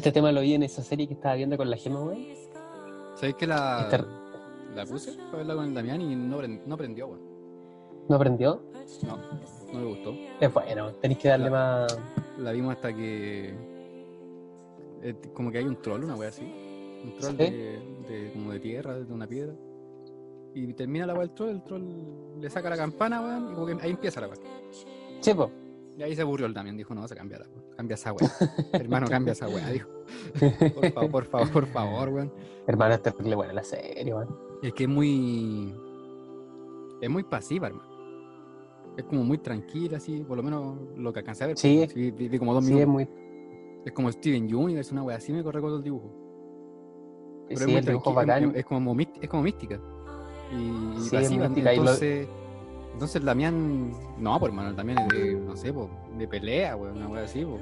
Este tema lo vi en esa serie que estaba viendo con la gema, weón. ¿Sabéis que la, Este- la puse para verla con el Damián y no, no prendió, weón? ¿No aprendió? No, no le gustó. Es bueno, tenéis que darle más. La vimos hasta que. eh, como que hay un troll, una wea así. Un troll ¿Sí? de, de- como de tierra, de una piedra. Y termina la wea del troll, el troll le saca la campana, weón, y como que ahí empieza la wea. Sí, po. Y ahí se aburrió el Damián, dijo, no, se cambia la. Cambia esa wea. Hermano, cambia esa wea, dijo. Por favor, por favor, por favor, weón. Hermano, es terrible buena la serie, weón. Es que es muy. Es muy pasiva, hermano. Es como muy tranquila, así, por lo menos lo que alcancé a ver. Sí. vi- vi como dos Sí, es muy. Es como Steven Universe, una wea así, me corre con el dibujo. Pero Sí, es muy el dibujo bacán. es, es como, es como mística. Y, Sí, es pasiva. mística, y lo- entonces, el Damián. No, pues hermano, el Damián es de, no sé, po, de pelea, weón, una wea así, po.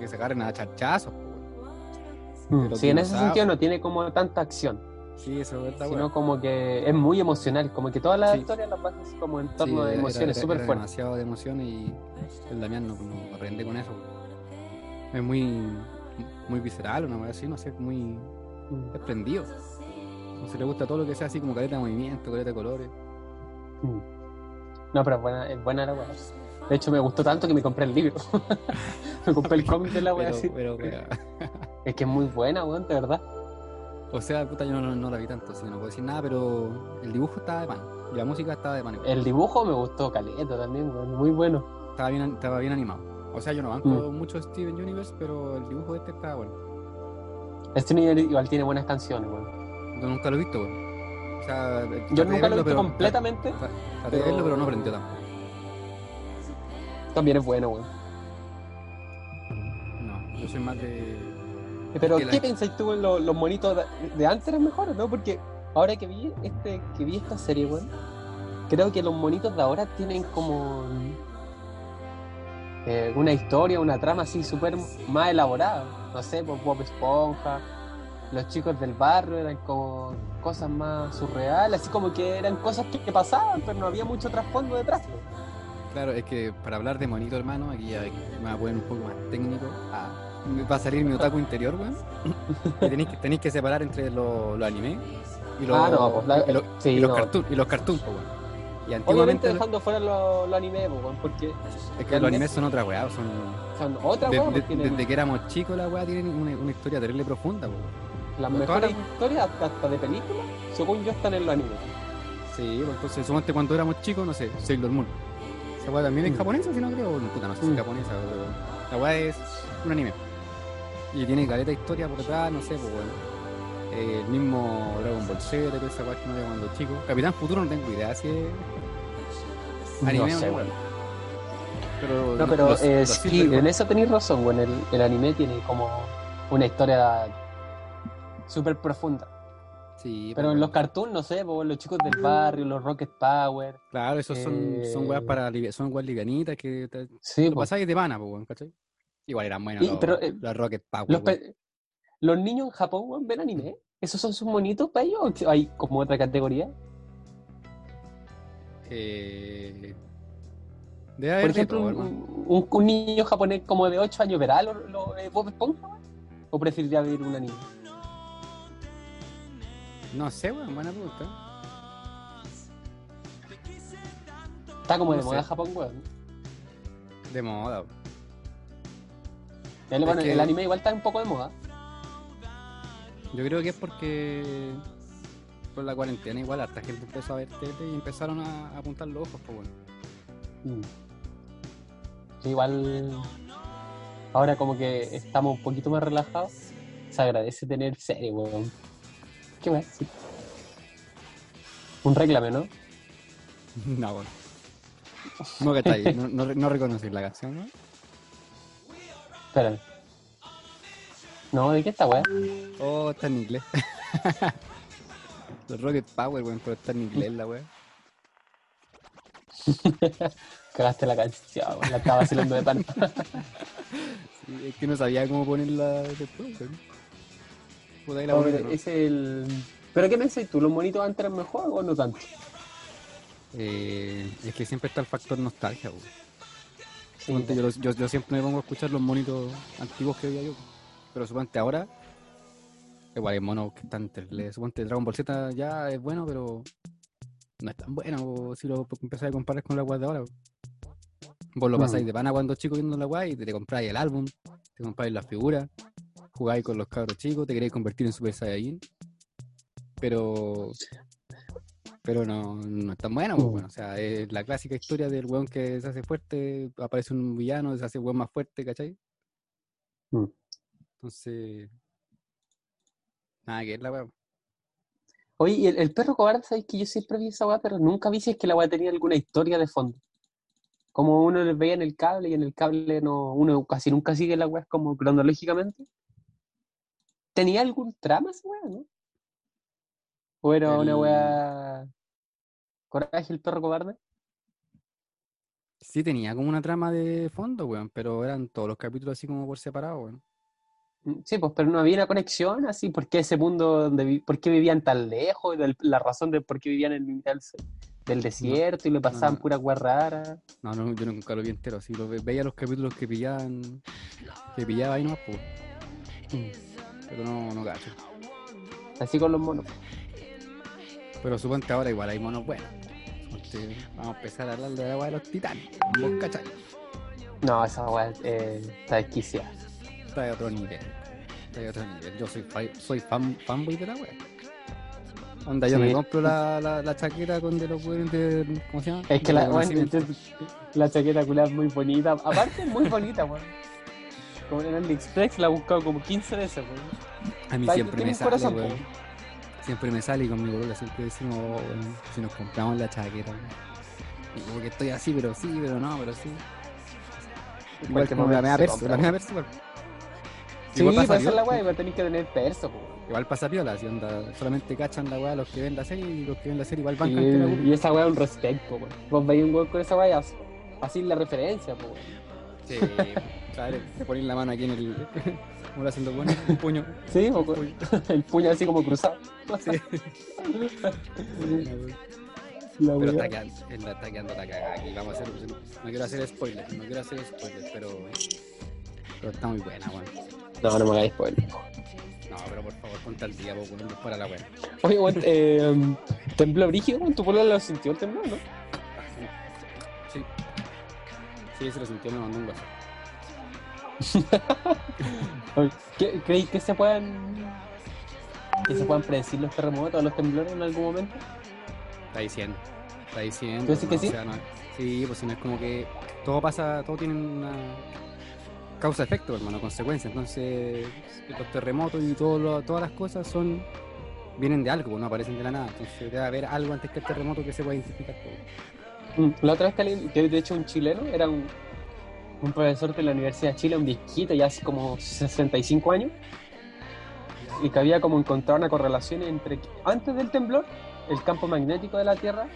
Que se agarren a charchazos, po, weón. Mm, los Sí, en ese sentido no tiene como tanta acción, Sí, eso es verdad, sino weón. como que es muy emocional, como que todas las Sí. historias las basas como en Sí, torno de emociones súper era fuertes. demasiado de emociones y el Damián no, no aprende con eso. Es muy, muy visceral, una wea así, no sé, muy Mm, desprendido. No se le gusta todo lo que sea así como caleta de movimiento, caleta de colores. mm. No, pero es buena, es buena la weá. De hecho, me gustó tanto que me compré el libro. me compré el cómic de la weá. Así. pero. Es que es muy buena, weón, de verdad. O sea, puta, yo no, la vi tanto, así que no puedo decir nada, pero el dibujo estaba de pan. Y la música estaba de pan. igual. El dibujo me gustó caleta también, weón, muy bueno. Estaba, bien, estaba bien animado. O sea, yo no banco Mm. mucho Steven Universe, pero el dibujo de este estaba bueno. Este nivel igual tiene buenas canciones, weón. Yo nunca lo he visto, weón. Sea, Yo nunca lo he visto completamente. tra- Traté de verlo, pero no aprendió tampoco. También es bueno, weón. No, yo soy más de. Pero, Que la- ¿qué pensáis tú en lo- los monitos de, de antes eran mejores, no? Porque ahora que vi este, que vi esta serie, weón, creo que los monitos de ahora tienen como eh, una historia, una trama así súper más elaborada. No sé, pues Bob Esponja, los chicos del barrio eran como cosas más surreales, así como que eran cosas que, que pasaban, pero no había mucho trasfondo detrás. pues. Claro, es que para hablar de monito, hermano, aquí ya me va a poner un poco más técnico. Ah, me va a salir mi otaku interior, weón. Y tenéis que, tenéis que separar entre los lo anime y los, Ah, no, pues, la- y los, sí, y los no. cartoon, y los cartoon, po, weón. Y Obviamente dejando fuera los lo anime, pues, porque es que los animes son otra weá, son son otra weá, de- pues, tienen desde que éramos chicos la weá tienen una, una historia terrible profunda, weón. Las mejores historias hasta, hasta de películas, según yo, están en los animes. Sí, pues entonces suponte cuando éramos chicos, no sé, Sailor Moon. Esa weá también es Mm. japonesa, si no creo, no, puta, no sé si es Mm. japonesa, pero la weá es un anime. Y tiene caleta historia por detrás, no sé, pues bueno. Eh, el mismo Dragon Ball Z, toda esa weá que no veía cuando chico. Capitán Futuro no tengo idea si es anime no o sé. Pero, No, pero los- eh, los sí, Silver en eso tenéis razón, weón. El, el anime tiene como una historia súper profunda. Sí, Pero en los cartoons, no sé, los chicos del barrio, los Rocket Power. Claro, esos son, son weas eh, para son weas livianitas que te, Sí, lo pasáis de pana, weón, ¿cachai? Igual eran buenos los, pero, eh, los Rocket Power. Los, niños en Japón, weón, ven anime. ¿Esos son sus monitos para ellos? ¿O hay como otra categoría? Eh, debe Por ejemplo, un, hermano. un- un niño japonés como de 8 años verá los lo, eh, Bob Esponja? ¿O preferiría ver un anime? No sé, weón, buena pregunta. Está como de moda. Japón, weón. De moda. weón. El, bueno, que- el anime igual está un poco de moda. Yo creo que es porque por la cuarentena igual harta gente empezó a ver tele y empezaron a, a apuntar los ojos, pues bueno. Mm. Sí, igual ahora como que estamos un poquito más relajados. Se agradece tener serie, weón. ¿Qué más? Un reclame, ¿no? no, weón. No, que está ahí. No, no, no reconocí la canción, ¿no? Espérame. No, ¿de qué está, weón? Oh, está en inglés. Los Rocket Power, weón, pero está en inglés la weá. Cagaste la canción, weón. La estaba vacilando de pan. Sí, es que no sabía cómo ponerla después, weón. Es el... ¿Pero qué pensás tú? ¿Los monitos antes eran mejor o no tanto? Eh, es que siempre está el factor nostalgia. Sí, Ponte, yo, los- yo, yo siempre me pongo a escuchar los monitos antiguos que veía yo. Pero suponte ahora, igual hay monos que están terribles. Suponte Dragon Ball Z ya es bueno, pero no es tan bueno si lo empezáis a comparar con la weá de ahora. Vos lo Mm. pasáis de pana cuando chico viendo la weá y te, te compráis el álbum, te compráis las figuras, jugáis con los cabros chicos, te queréis convertir en Super Saiyajin. Pero. Pero no, no es tan bueno, po, Mm. bueno, o sea, es la clásica historia del weón que se hace fuerte, aparece un villano, se hace weón más fuerte, ¿cachai? Mm. Entonces. Nada que es la weá. Oye, y el, el perro cobarde, ¿sabes que yo siempre vi esa weá, pero nunca vi si es que la weá tenía alguna historia de fondo? Como uno les veía en el cable y en el cable no, uno casi nunca sigue la weá como cronológicamente. ¿Tenía algún trama esa weá, no? ¿O era una El- weá Coraje el perro cobarde? Sí tenía como una trama de fondo, weón, pero eran todos los capítulos así como por separado, weón. Mm, Sí, pues, pero no había una conexión así, ¿por qué ese mundo donde vi- por qué vivían tan lejos? La razón de por qué vivían en mitad del, desierto y le pasaban no. puras weas raras. No, no, yo nunca lo vi entero, así lo ve- veía los capítulos que pillaban, que pillaba ahí nomás, pues, pero no, no cacho. Así con los monos. Pero suponte ahora igual hay monos buenos. Vamos a empezar a hablar de la weá de los titanes, vos cachai, No, esa weá eh, está desquiciada. está de otro nivel, está de otro nivel. Yo soy, fa- soy fan, fanboy de la weá. Onda, yo Sí. me compro la, la, la chaqueta con de los weones de, ¿cómo se llama? Es que la, weón, la chaqueta culada es muy bonita. Aparte, es muy bonita, weón. Como en AliExpress la he buscado como 15 veces, weón. A mí siempre me sale, corazón, weón. Siempre me sale y con mi boluda siempre decimos, oh, weón, si nos compramos la chaqueta, weón. Y como que estoy así, pero sí, pero no, pero sí. Igual cualquier como la se perso, la weón. perso, igual. Sí, Igual pasa la weá, iba a tener que tener perso, po, igual pasa piola, si onda, solamente cachan la weá los que ven la serie y los que ven la serie igual van que weá. y esa weá es un respeto. Vos veis un weón con esa weá, as- así la referencia, po. Sí, claro, te ponen la mano aquí en el. ¿Cómo lo hacen los buenos? Un puño. Sí, weón. el puño así como cruzado. Sí. La Pero está quedando, está quedando la cagada aquí. Vamos a hacer. No quiero hacer spoilers, no quiero hacer spoilers, pero. Pero está muy buena, weón. No, no me hagáis spoiler. No, pero por favor, ponte al día, weón, para la weá. Oye, weón, eh, tembló brígido, weón. Tu pueblo lo sintió el temblor, ¿no? Sí. Se lo sintió, me mandó un WhatsApp. Oye, ¿qué- ¿Creéis que se puedan que se puedan predecir los terremotos o los temblores en algún momento? Está diciendo. Está diciendo. ¿Tú dices que sí? O sea, no- sí, pues si no es como que todo pasa, todo tiene una causa-efecto, hermano, consecuencia. Entonces, los terremotos y todo lo- todas las cosas son vienen de algo, no aparecen de la nada. Entonces debe haber algo antes que el terremoto que se pueda identificar todo. La otra vez que, alguien- que de hecho un chileno era un, un profesor de la Universidad de Chile, un viejito, ya hace como 65 años, y que había como encontrado una correlación entre que antes del temblor, el campo magnético de la Tierra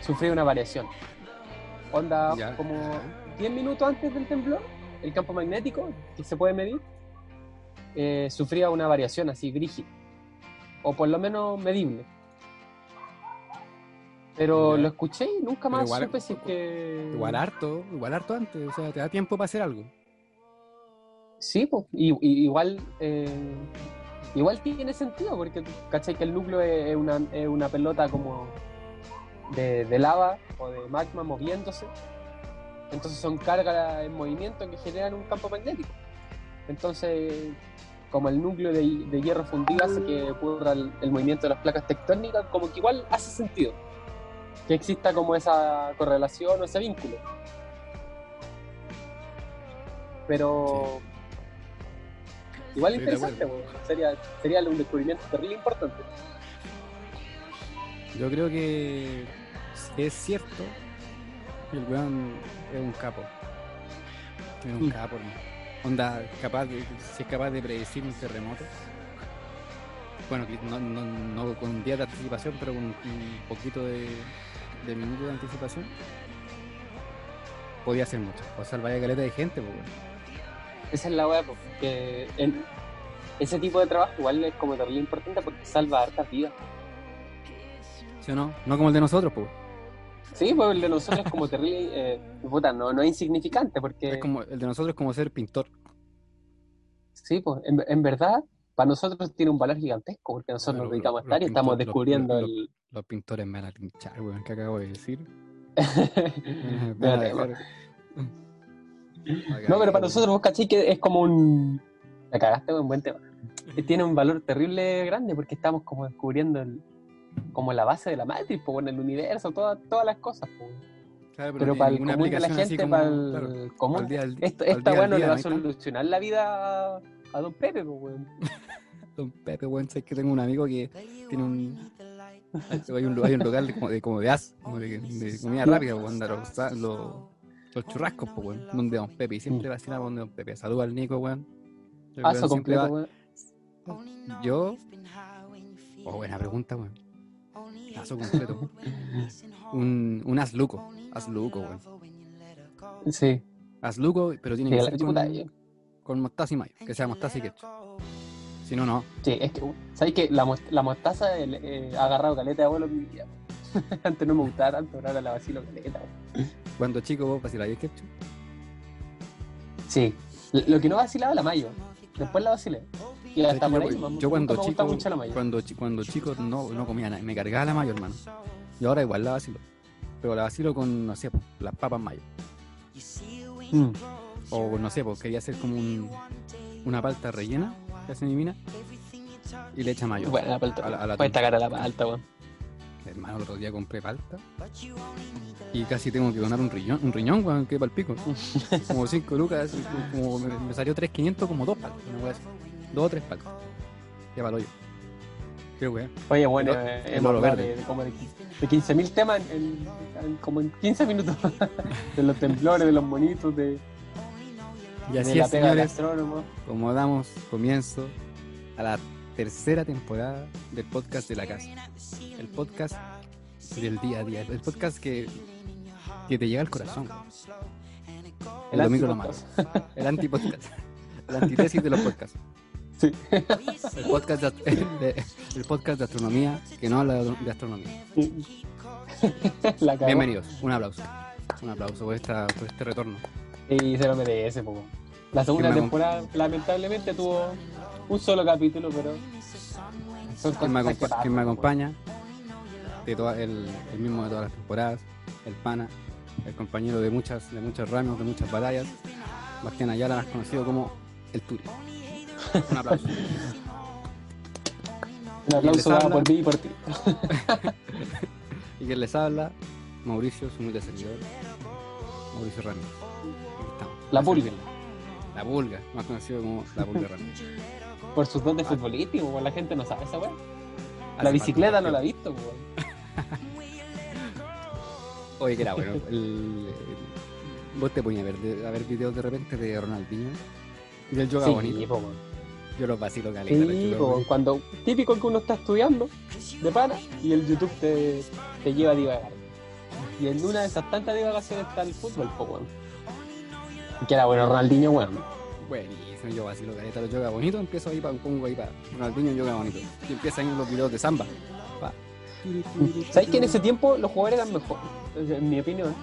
sufría una variación. Onda, Ya. como 10 minutos antes del temblor, el campo magnético, que se puede medir, eh, sufría una variación así brígida, o por lo menos medible. Pero lo escuché y nunca más igual- supe si es que... Igual harto, igual harto antes, o sea, te da tiempo para hacer algo. Sí, pues, y, y- igual, eh, igual tiene sentido, porque ¿cachai? Que el núcleo es, es una, es una pelota como de, de lava o de magma moviéndose. Entonces son cargas en movimiento que generan un campo magnético. Entonces, como el núcleo de, de hierro fundido hace que ocurra el, el movimiento de las placas tectónicas, como que igual hace sentido que exista como esa correlación o ese vínculo. Pero igual Estoy interesante, sería, sería un descubrimiento terrible importante. Yo creo que es cierto, el weón es un capo. Es un Mm. capo, hermano. Onda, capaz de, si es capaz de predecir un terremoto. Bueno, no, no, no con un día de anticipación, pero con un poquito de, de minutos de anticipación. Podía hacer mucho. O salvar a caleta de gente, pues. Esa es la weá, po, que en- ese tipo de trabajo igual es como terrible importante porque salva hartas vidas. ¿Sí o no? No como el de nosotros, pues. Sí, pues el de nosotros es como terrible, eh, puta, no, no es insignificante porque Es como, el de nosotros es como ser pintor. Sí, pues en, en verdad, para nosotros tiene un valor gigantesco, porque nosotros nos dedicamos a estar y estamos descubriendo los- el... Los pintores me van a pinchar, weón, ¿qué acabo de decir? No. pero para nosotros, vos cachai que es como un. La cagaste, un buen tema. Que tiene un valor terrible grande porque estamos como descubriendo el, como la base de la Matrix, pues, en el universo, todas, todas las cosas. pues. Claro, Pero para el común de la gente, como- para el claro, común, al día al- esto, al esta día weá al no le día, va a solucionar la vida a, a Don Pepe, pues, weón. Don Pepe, weón, sabes que tengo un amigo que tiene un. Hay un, hay un local de, como de, como de as, como de, de comida rápida, weón, de los, los, los churrascos, pues, weón, donde Don Pepe, y siempre vacilamos donde Don Pepe. Saluda al Nico, weón. Paso completo, va- weón. Yo. Oh, buena pregunta, weón. Paso completo. Un, un asluco. Asluco, weón. Sí. Asluco, pero tiene Sí, que la- ser con, con mostaza y mayo. Que sea mostaza y ketchup. Si no, no. Sí, es que, ¿sabes que La, mos- la mostaza el- eh, ha agarrado caleta de abuelo en mi vida. Antes no me gustaba tanto, pero ahora la vacilo caleta. Cuando chico vos vaciláis el ketchup. Sí. Lo que no vacilaba la mayo. Después la vacilé. Y hasta por yo, ahí, mam- yo cuando chico, mucho la mayo. cuando, chi- cuando chico no, no comía nada, me cargaba la mayo, hermano. Y ahora igual la vacilo. Pero la vacilo con, no sé, las papas mayo. Mm. O no sé, porque quería hacer como un, una palta rellena que hace mi mina. Y le echa mayo. Bueno, la palta. A la- a la a la palta, weón. Hermano, el otro día compré palta. Y casi tengo que donar un riñón, un riñón, weón, que para el pico. Como 5 lucas, como me, me salió 3.500 como dos paltas. Una wea así. Dos o tres paltas. Ya para el hoyo. Qué weón. Oye, bueno, El o- eh, hemos verde. de, de como de, de 15.000 temas en, en- en- como en 15 minutos. de los temblores, de los monitos, de, Y así es, señores, como damos comienzo a la tercera temporada del podcast de la casa. El podcast del día a día. El podcast que, que te llega al corazón. El domingo lo antipodcast. El antipodcast. La antítesis de los podcasts. Sí. El podcast de, de- el podcast de astronomía que no habla de astronomía. Bienvenidos. Un aplauso. Un aplauso por, esta, por este retorno. Y se lo merece, po. La segunda ¿Quién me temporada, lamentablemente, tuvo un solo capítulo, pero. Son ¿Quién me, acompa- pasan, quién me po. acompaña? De toda- el, el mismo de todas las temporadas. El pana. El compañero de muchas, de muchos ramos, de muchas batallas. Bastián Ayala, más conocido como el Turi. Un aplauso. Un aplauso habla? por mí y por ti. y quien les habla, Mauricio, su humilde servidor. Mauricio Ramírez. La pulga. La pulga, más conocido como la pulga. Por sus dotes futbolísticos, po, la gente no sabe esa weá. La bicicleta no la ha visto. Oye, que era bueno. El, el- vos te ponías a ver, de- a ver videos de repente de Ronaldinho y del yoga Sí, bonito. po. Yo los vacilo caleta. Sí, po, cuando típico que uno está estudiando de pana y el YouTube te, te lleva a divagar. Y en una de esas tantas divagaciones está el fútbol, po. Que era bueno Ronaldinho, weón. Buenísimo, yo vacilo caleta los yoga bonito. Empiezo ahí para pongo ahí para Ronaldinho yoga bonito. Y empiezan los videos de samba. Pa. ¿Sabes que en ese tiempo los jugadores eran mejor? En mi opinión,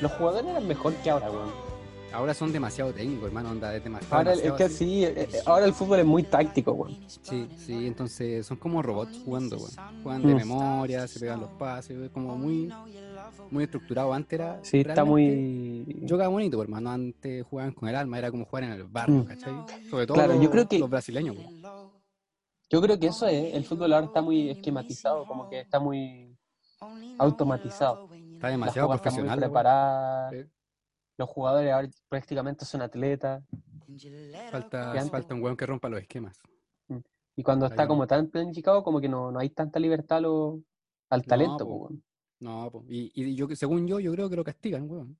los jugadores eran mejor que ahora, weón. Ahora son demasiado técnicos, hermano. Onda, es demasiado. Ahora, es demasiado que así. sí, eh, eh, ahora el fútbol es muy táctico, weón. Sí, sí, entonces son como robots jugando, weón. Juegan de Mm. memoria, se pegan los pases, es como muy, muy estructurado. Antes era. Sí, está muy... Yoga bonito, pues, hermano. Antes jugaban con el alma, era como jugar en el barrio, Mm. ¿cachai? Sobre todo Claro, los, yo creo que- los brasileños. Yo creo que eso es, el fútbol ahora está muy esquematizado, como que está muy automatizado. Está demasiado muy profesional. weón. preparadas, Sí. los jugadores ahora prácticamente son atletas, Falta, antes- falta un weón que rompa los esquemas. y cuando está como tan planificado, como que no, no hay tanta libertad lo- al talento. po. po, weón. No, po. y, y yo, que- según yo, yo creo que lo castigan, weón.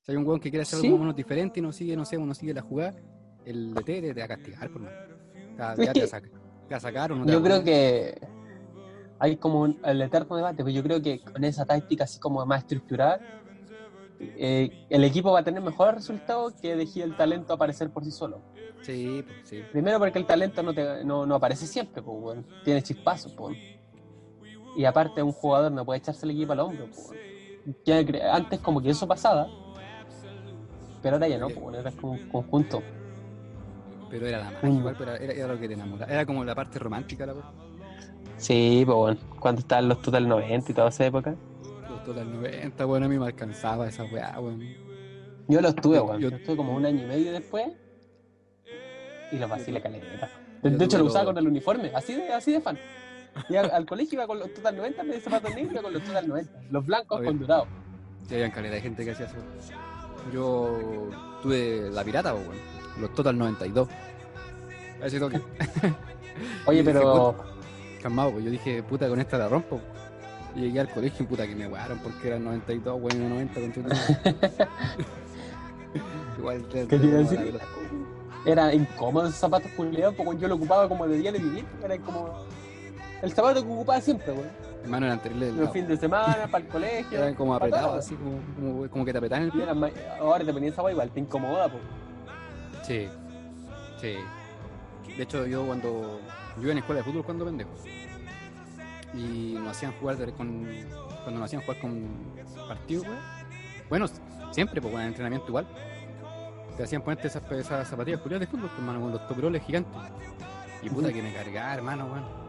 Si hay un weón que quiere hacer Sí. algo más menos diferente y no sigue, no sé, uno sigue la jugada, el DT te, te va a castigar, por ya te, va que- a sacar, te va a sacar o no te Yo creo que hay como un- el eterno debate, pero yo creo que con esa táctica así como más estructurada, eh, el equipo va a tener mejores resultados que dejar el talento aparecer por sí solo. Sí, po, sí. Primero porque el talento no, te- no, no aparece siempre, pues, weón. tiene chispazos. pues. Y aparte un jugador no puede echarse el equipo al hombro. pues, Antes como que eso pasaba, pero ahora ya no, pues, es como un conjunto. Pero era la magia, igual, pero era, era lo que te enamoraba. Era como la parte romántica, la weá. Sí, pues bueno, cuando estaban los Total 90 y toda esa época. Los Total 90, weón, a mí me alcanzaba esa weá, weón. Yo los tuve, weón. yo- Yo estuve como un año y medio después. Y los vacilé caleta. De tuve hecho, lo usaba con el uniforme, así de, así de fan. Y al, al colegio iba con los Total 90, me zapatos negros iba con los Total 90. Los blancos Oye. con dorado. Sí, había caleta de gente que hacía eso. Yo tuve la pirata, po, weón. Los Total 92. A ese toque. Oye, Y dije, pero. Calmado, pues yo dije, puta, con esta la rompo. Y llegué al colegio, puta, que me guardaron porque eran 92, weón, y 90, con Igual te, ¿Qué te iba a decir? Era incómodo esos zapatos culiados, porque yo lo ocupaba como de día de vivir. Era como. El zapato que ocupaba siempre, weón. Hermano, eran terribles. Los fines de semana, para el colegio. Eran como apretados, así como, como, como que te apretaban el pie. eran Ahora te ponías esa igual, te incomoda, pues. Sí, sí. De hecho, yo cuando. Yo iba en escuela de fútbol cuando pendejo. Y nos hacían jugar con. Cuando nos hacían jugar con partidos, weón. Bueno, siempre, pues, con el entrenamiento igual. Te hacían ponerte esas, esas zapatillas culiadas de fútbol, hermano, con los toperoles gigantes. Y puta que me cargaba, hermano, weón.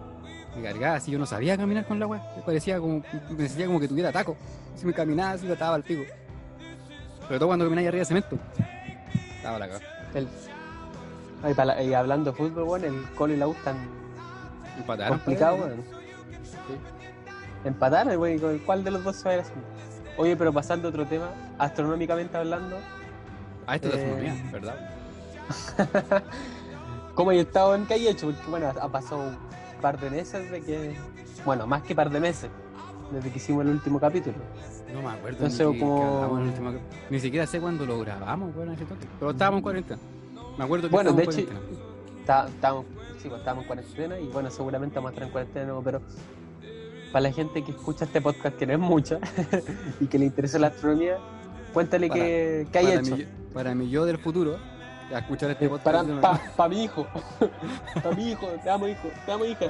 Me cargaba así, yo no sabía caminar con la weá. Me parecía como. Me sentía como que tuviera taco. Si me caminaba, así, estaba al pico. Sobre todo cuando caminaba ahí arriba de cemento. Estaba la cagada. El... Ay, la- y hablando de fútbol, weón, el Colo y la U están Empataron. complicados, parece. weón. Empatar, güey, ¿con ¿cuál de los dos se va a ir así? Oye, pero pasando a otro tema, astronómicamente hablando, Ah, esto es Eh, astronomía, ¿verdad? ¿cómo hay estado en qué hay hecho? Porque bueno, ha pasado par de meses de que. Bueno, más que par de meses, desde que hicimos el último capítulo. No me acuerdo. No ni que- como- el último siquiera sé cuándo lo grabamos. Pero estábamos en cuarentena. Me acuerdo que Bueno, de hecho- Estábamos, sí, pues, estábamos en cuarentena y bueno, seguramente vamos a estar en cuarentena de nuevo, pero para la gente que escucha este podcast, que no es mucha, y que le interesa la astronomía, cuéntale Para- qué, qué hay para hecho. Mi, para mi yo del futuro, a escuchar este Eh, podcast. Para, yo no- pa, pa mi hijo. pa mi hijo, te amo hijo, te amo hija.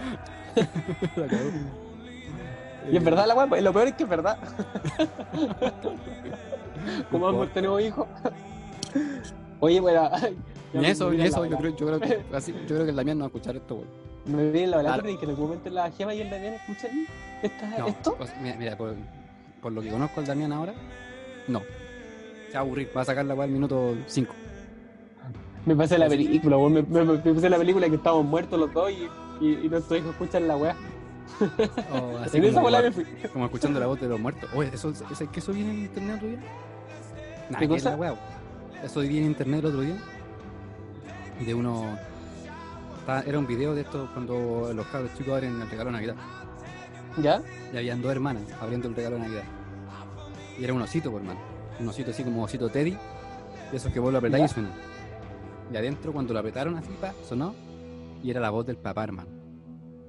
Y es verdad la guapa, lo peor es que es verdad. Como ambos tenemos hijos. Oye, bueno, Ni eso, ni eso, yo creo, yo creo que así, yo creo que el Damián no va a escuchar esto, weón. Me viene la Claro. palabra y que en algún momento la Gema y el Damián escuchan esta, No, esto. sea, mira, mira, por, por lo que conozco al Damián ahora, no. Se va a aburrir, va a sacar la al minuto 5. Me pasé la película, weón, me, me, me pasé la película que estábamos muertos los dos y, y, y nuestros hijos escuchan la weá. Así En como, fui. escuchando la voz de los muertos. Oye, ¿eso, eso, que eso viene en internet otro día? Nah, ¿Qué cosa? la Eso vi en internet el otro día. De uno. Era un video de esto cuando los cabros chicos abren el regalo de Navidad. ¿Ya? Y habían dos hermanas abriendo el regalo de Navidad. Y era un osito, por hermano. Un osito así como osito Teddy. De esos que vos lo apretáis y suena. Y adentro, cuando lo apretaron así, pa, sonó. Y era la voz del papá, hermano.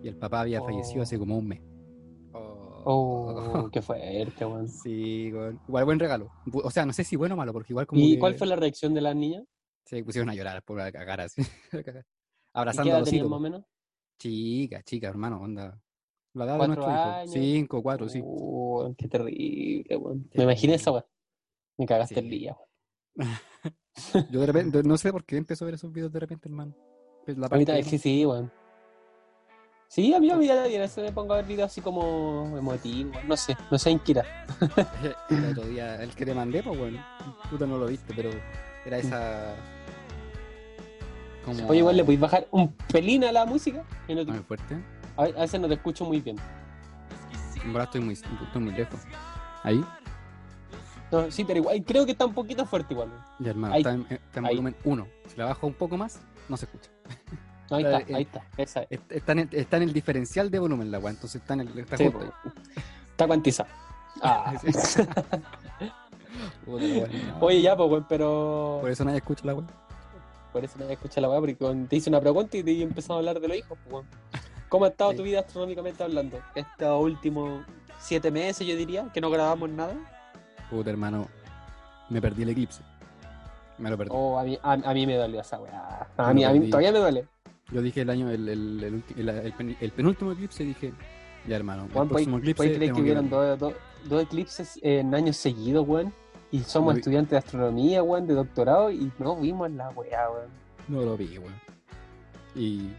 Y el papá había Oh. fallecido hace como un mes. Oh, qué fuerte, weón. Sí, igual buen regalo. O sea, no sé si bueno o malo, porque igual como. ¿Y que cuál fue la reacción de las niñas? Se pusieron a llorar por la cagar así. ¿Y qué Abrazando edad osito. más o menos? Chica, chica, hermano, onda. La edad de ¿Cuatro nuestro hijo. años? Cinco, cuatro, sí. Oh, qué terrible, weón. Me imaginé esa weón. Me cagaste Sí. el día, weón. Yo de repente, no sé por qué empezó a ver esos videos de repente, hermano. Pues la A mí parte- también, sí, sí, weón. Sí, a mí a mí a veces me pongo a ver videos así como emotivos, no sé, no sé en qué era. El otro día, el que te mandé, pues bueno, puta no lo viste, pero era esa. Como. Oye, igual le podéis bajar un pelín a la música, que no te- Muy fuerte. a a veces no te escucho muy bien. En verdad estoy muy, estoy muy lejos. Ahí, No, sí, pero igual, creo que está un poquito fuerte igual. ya hermano, Ahí. está en, está en volumen 1. Si la bajo un poco más, no se escucha. No, ahí está, ahí está, esa es. Est- Está en el, está en el diferencial de volumen la weá, entonces está en el. Está Sí, justo po. ahí. Está cuantizado. Ah. Oye, ya, pues, pero. Por eso nadie escucha la weá. Por eso nadie escucha la weá, porque te hice una pregunta y te empezamos a hablar de los hijos, pues. ¿Cómo ha estado Sí. tu vida astronómicamente hablando? Estos últimos siete meses, yo diría, que no grabamos nada. Puta hermano, me perdí el eclipse. Me lo perdí. Oh, a mí, a, a mí me dolió esa weá. A mí, a todavía me duele. Yo dije el año, el, el, el, penúltimo eclipse, dije, ya hermano, el próximo eclipse ¿puedes creer tengo que hubieron verlo". dos, dos, dos eclipses en años seguidos, weón? Y somos vi. estudiantes de astronomía, weón, de doctorado, y no vimos la weá, weón. No lo vi, weón. Y,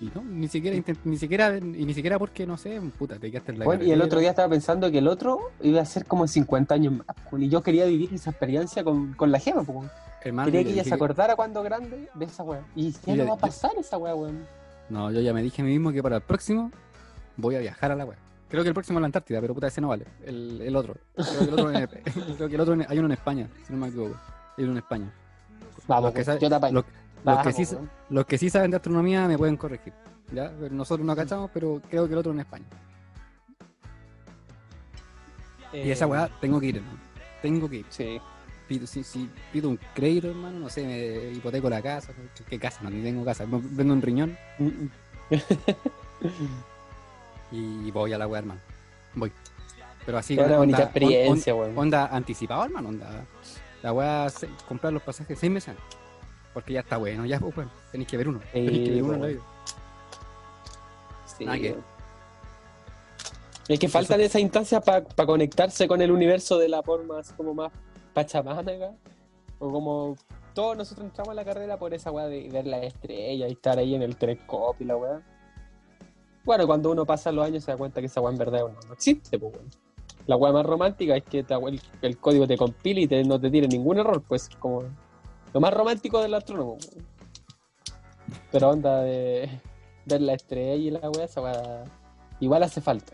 y no, ni siquiera, ni siquiera, y ni siquiera porque, no sé, puta, te quedaste en la Bueno, y el otro día estaba pensando que el otro iba a ser como 50 años más. weón, Y yo quería vivir esa experiencia con, con la gema, pues. Hermano, Quería que ella se acordara cuando grande de esa weá. Y ya no va a yo- pasar esa weá, weón. No, yo ya me dije a mí mismo que para el próximo voy a viajar a la web. Creo que el próximo es la Antártida, pero puta, ese no vale. El, el otro. Creo que el otro, en- creo que el otro en- hay uno en España, si no me equivoco. Hay uno en España. Vamos, Los que weón, saben- yo te. Los, los que sí, weón. los que sí saben de astronomía me pueden corregir. ¿ya? Nosotros no cachamos, pero creo que el otro en España. Y esa Eh, weá tengo que ir, hermano. Tengo que ir. Sí. Pido, si, si pido un crédito, hermano, no sé, me hipoteco la casa. ¿Qué, casa? No, ni tengo casa. Vendo un riñón y voy a la weá, hermano. Voy. Pero así una bonita experiencia, on-. Onda anticipado, hermano, onda. La weá, comprar los pasajes seis meses antes. Porque ya está bueno, ya, pues, bueno, tenéis que ver uno. Tenéis que ver uno en la pues. vida. Sí, Nada que- weón. Es que faltan esas instancias para conectarse con el universo de la forma así como más pachamana, o como todos nosotros entramos a la carrera por esa weá de ver las estrellas y estar ahí en el telescopio y la weá. Bueno, cuando uno pasa los años se da cuenta que esa weá en verdad no, no existe, pues weón. La weá más romántica es que te- el, el código te compile y te- no te tire ningún error, pues como lo más romántico del astrónomo. Pero onda de ver la estrella y la weá, esa weá igual hace falta.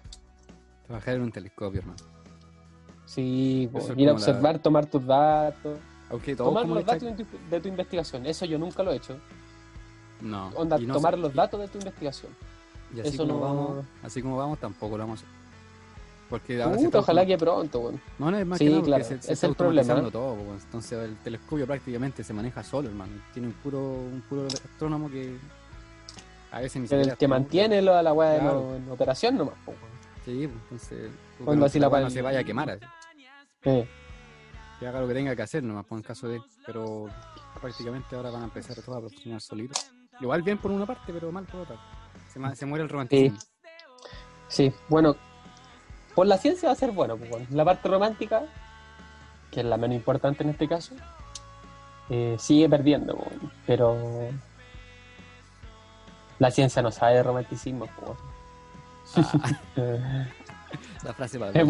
Trabajar en un telescopio, hermano. Sí, po, Eso es ir a la- observar, tomar tus datos, tomar los datos de tu, de tu investigación. Eso yo nunca lo he hecho. No. Onda, no tomar los datos de tu investigación. Y así eso como no- vamos, así como vamos, tampoco lo vamos a hacer. Porque ahora Puta, ojalá que pronto, weón. No, no, es más Sí, que nada claro, se, se ese está es el problema. todo, entonces el telescopio prácticamente se maneja solo, hermano. Tiene un puro, un puro astrónomo que a veces ni siquiera que mantiene lo- a la weá Claro. en operación nomás, weón. Sí, pues, entonces Cuando así la weá no se vaya a quemar, así. Eh, que haga lo que tenga que hacer nomás, por en caso de, pero prácticamente ahora van a empezar todos a funcionar solitos. Igual bien por una parte, pero mal por otra. Se muere el romanticismo. sí, bueno, por la ciencia va a ser bueno, pues. La parte romántica, que es la menos importante en este caso, eh, sigue perdiendo, weón. Pero la ciencia no sabe de romanticismo, pues. Ah, la frase para me,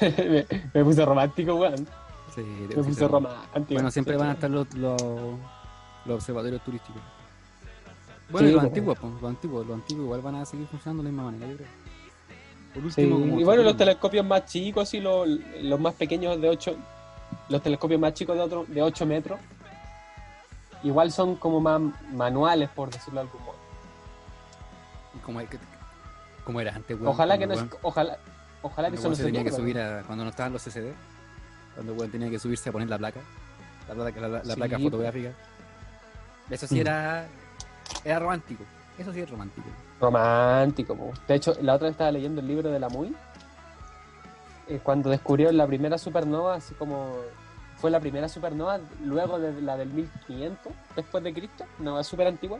me, me puse romántico, weón. Sí, Me puse romántico. Bueno, siempre van a estar los, los, los observatorios turísticos. Bueno, Sí, y los pues. antiguos, pues, los antiguos, los antiguos igual van a seguir funcionando de la misma manera, yo creo. Por Sí, último, como y bueno, los telescopios más chicos, así los, los más pequeños de 8, los telescopios más chicos de, otro, de 8 metros, igual son como más manuales, por decirlo de algún modo. como, que- como era antes, weón. Ojalá que no, ojalá, ojalá que eso no se se tenía que subir a, cuando no estaban los CCD, cuando weón tenía que subirse a poner la placa, la placa, la, la Sí, placa pues. fotográfica. Eso sí Mm. era, era romántico. Eso sí es romántico. Romántico, po. De hecho, la otra vez estaba leyendo el libro de la MUI, eh, cuando descubrieron la primera supernova, así como fue la primera supernova luego de la del 1500 después de Cristo, una súper antigua,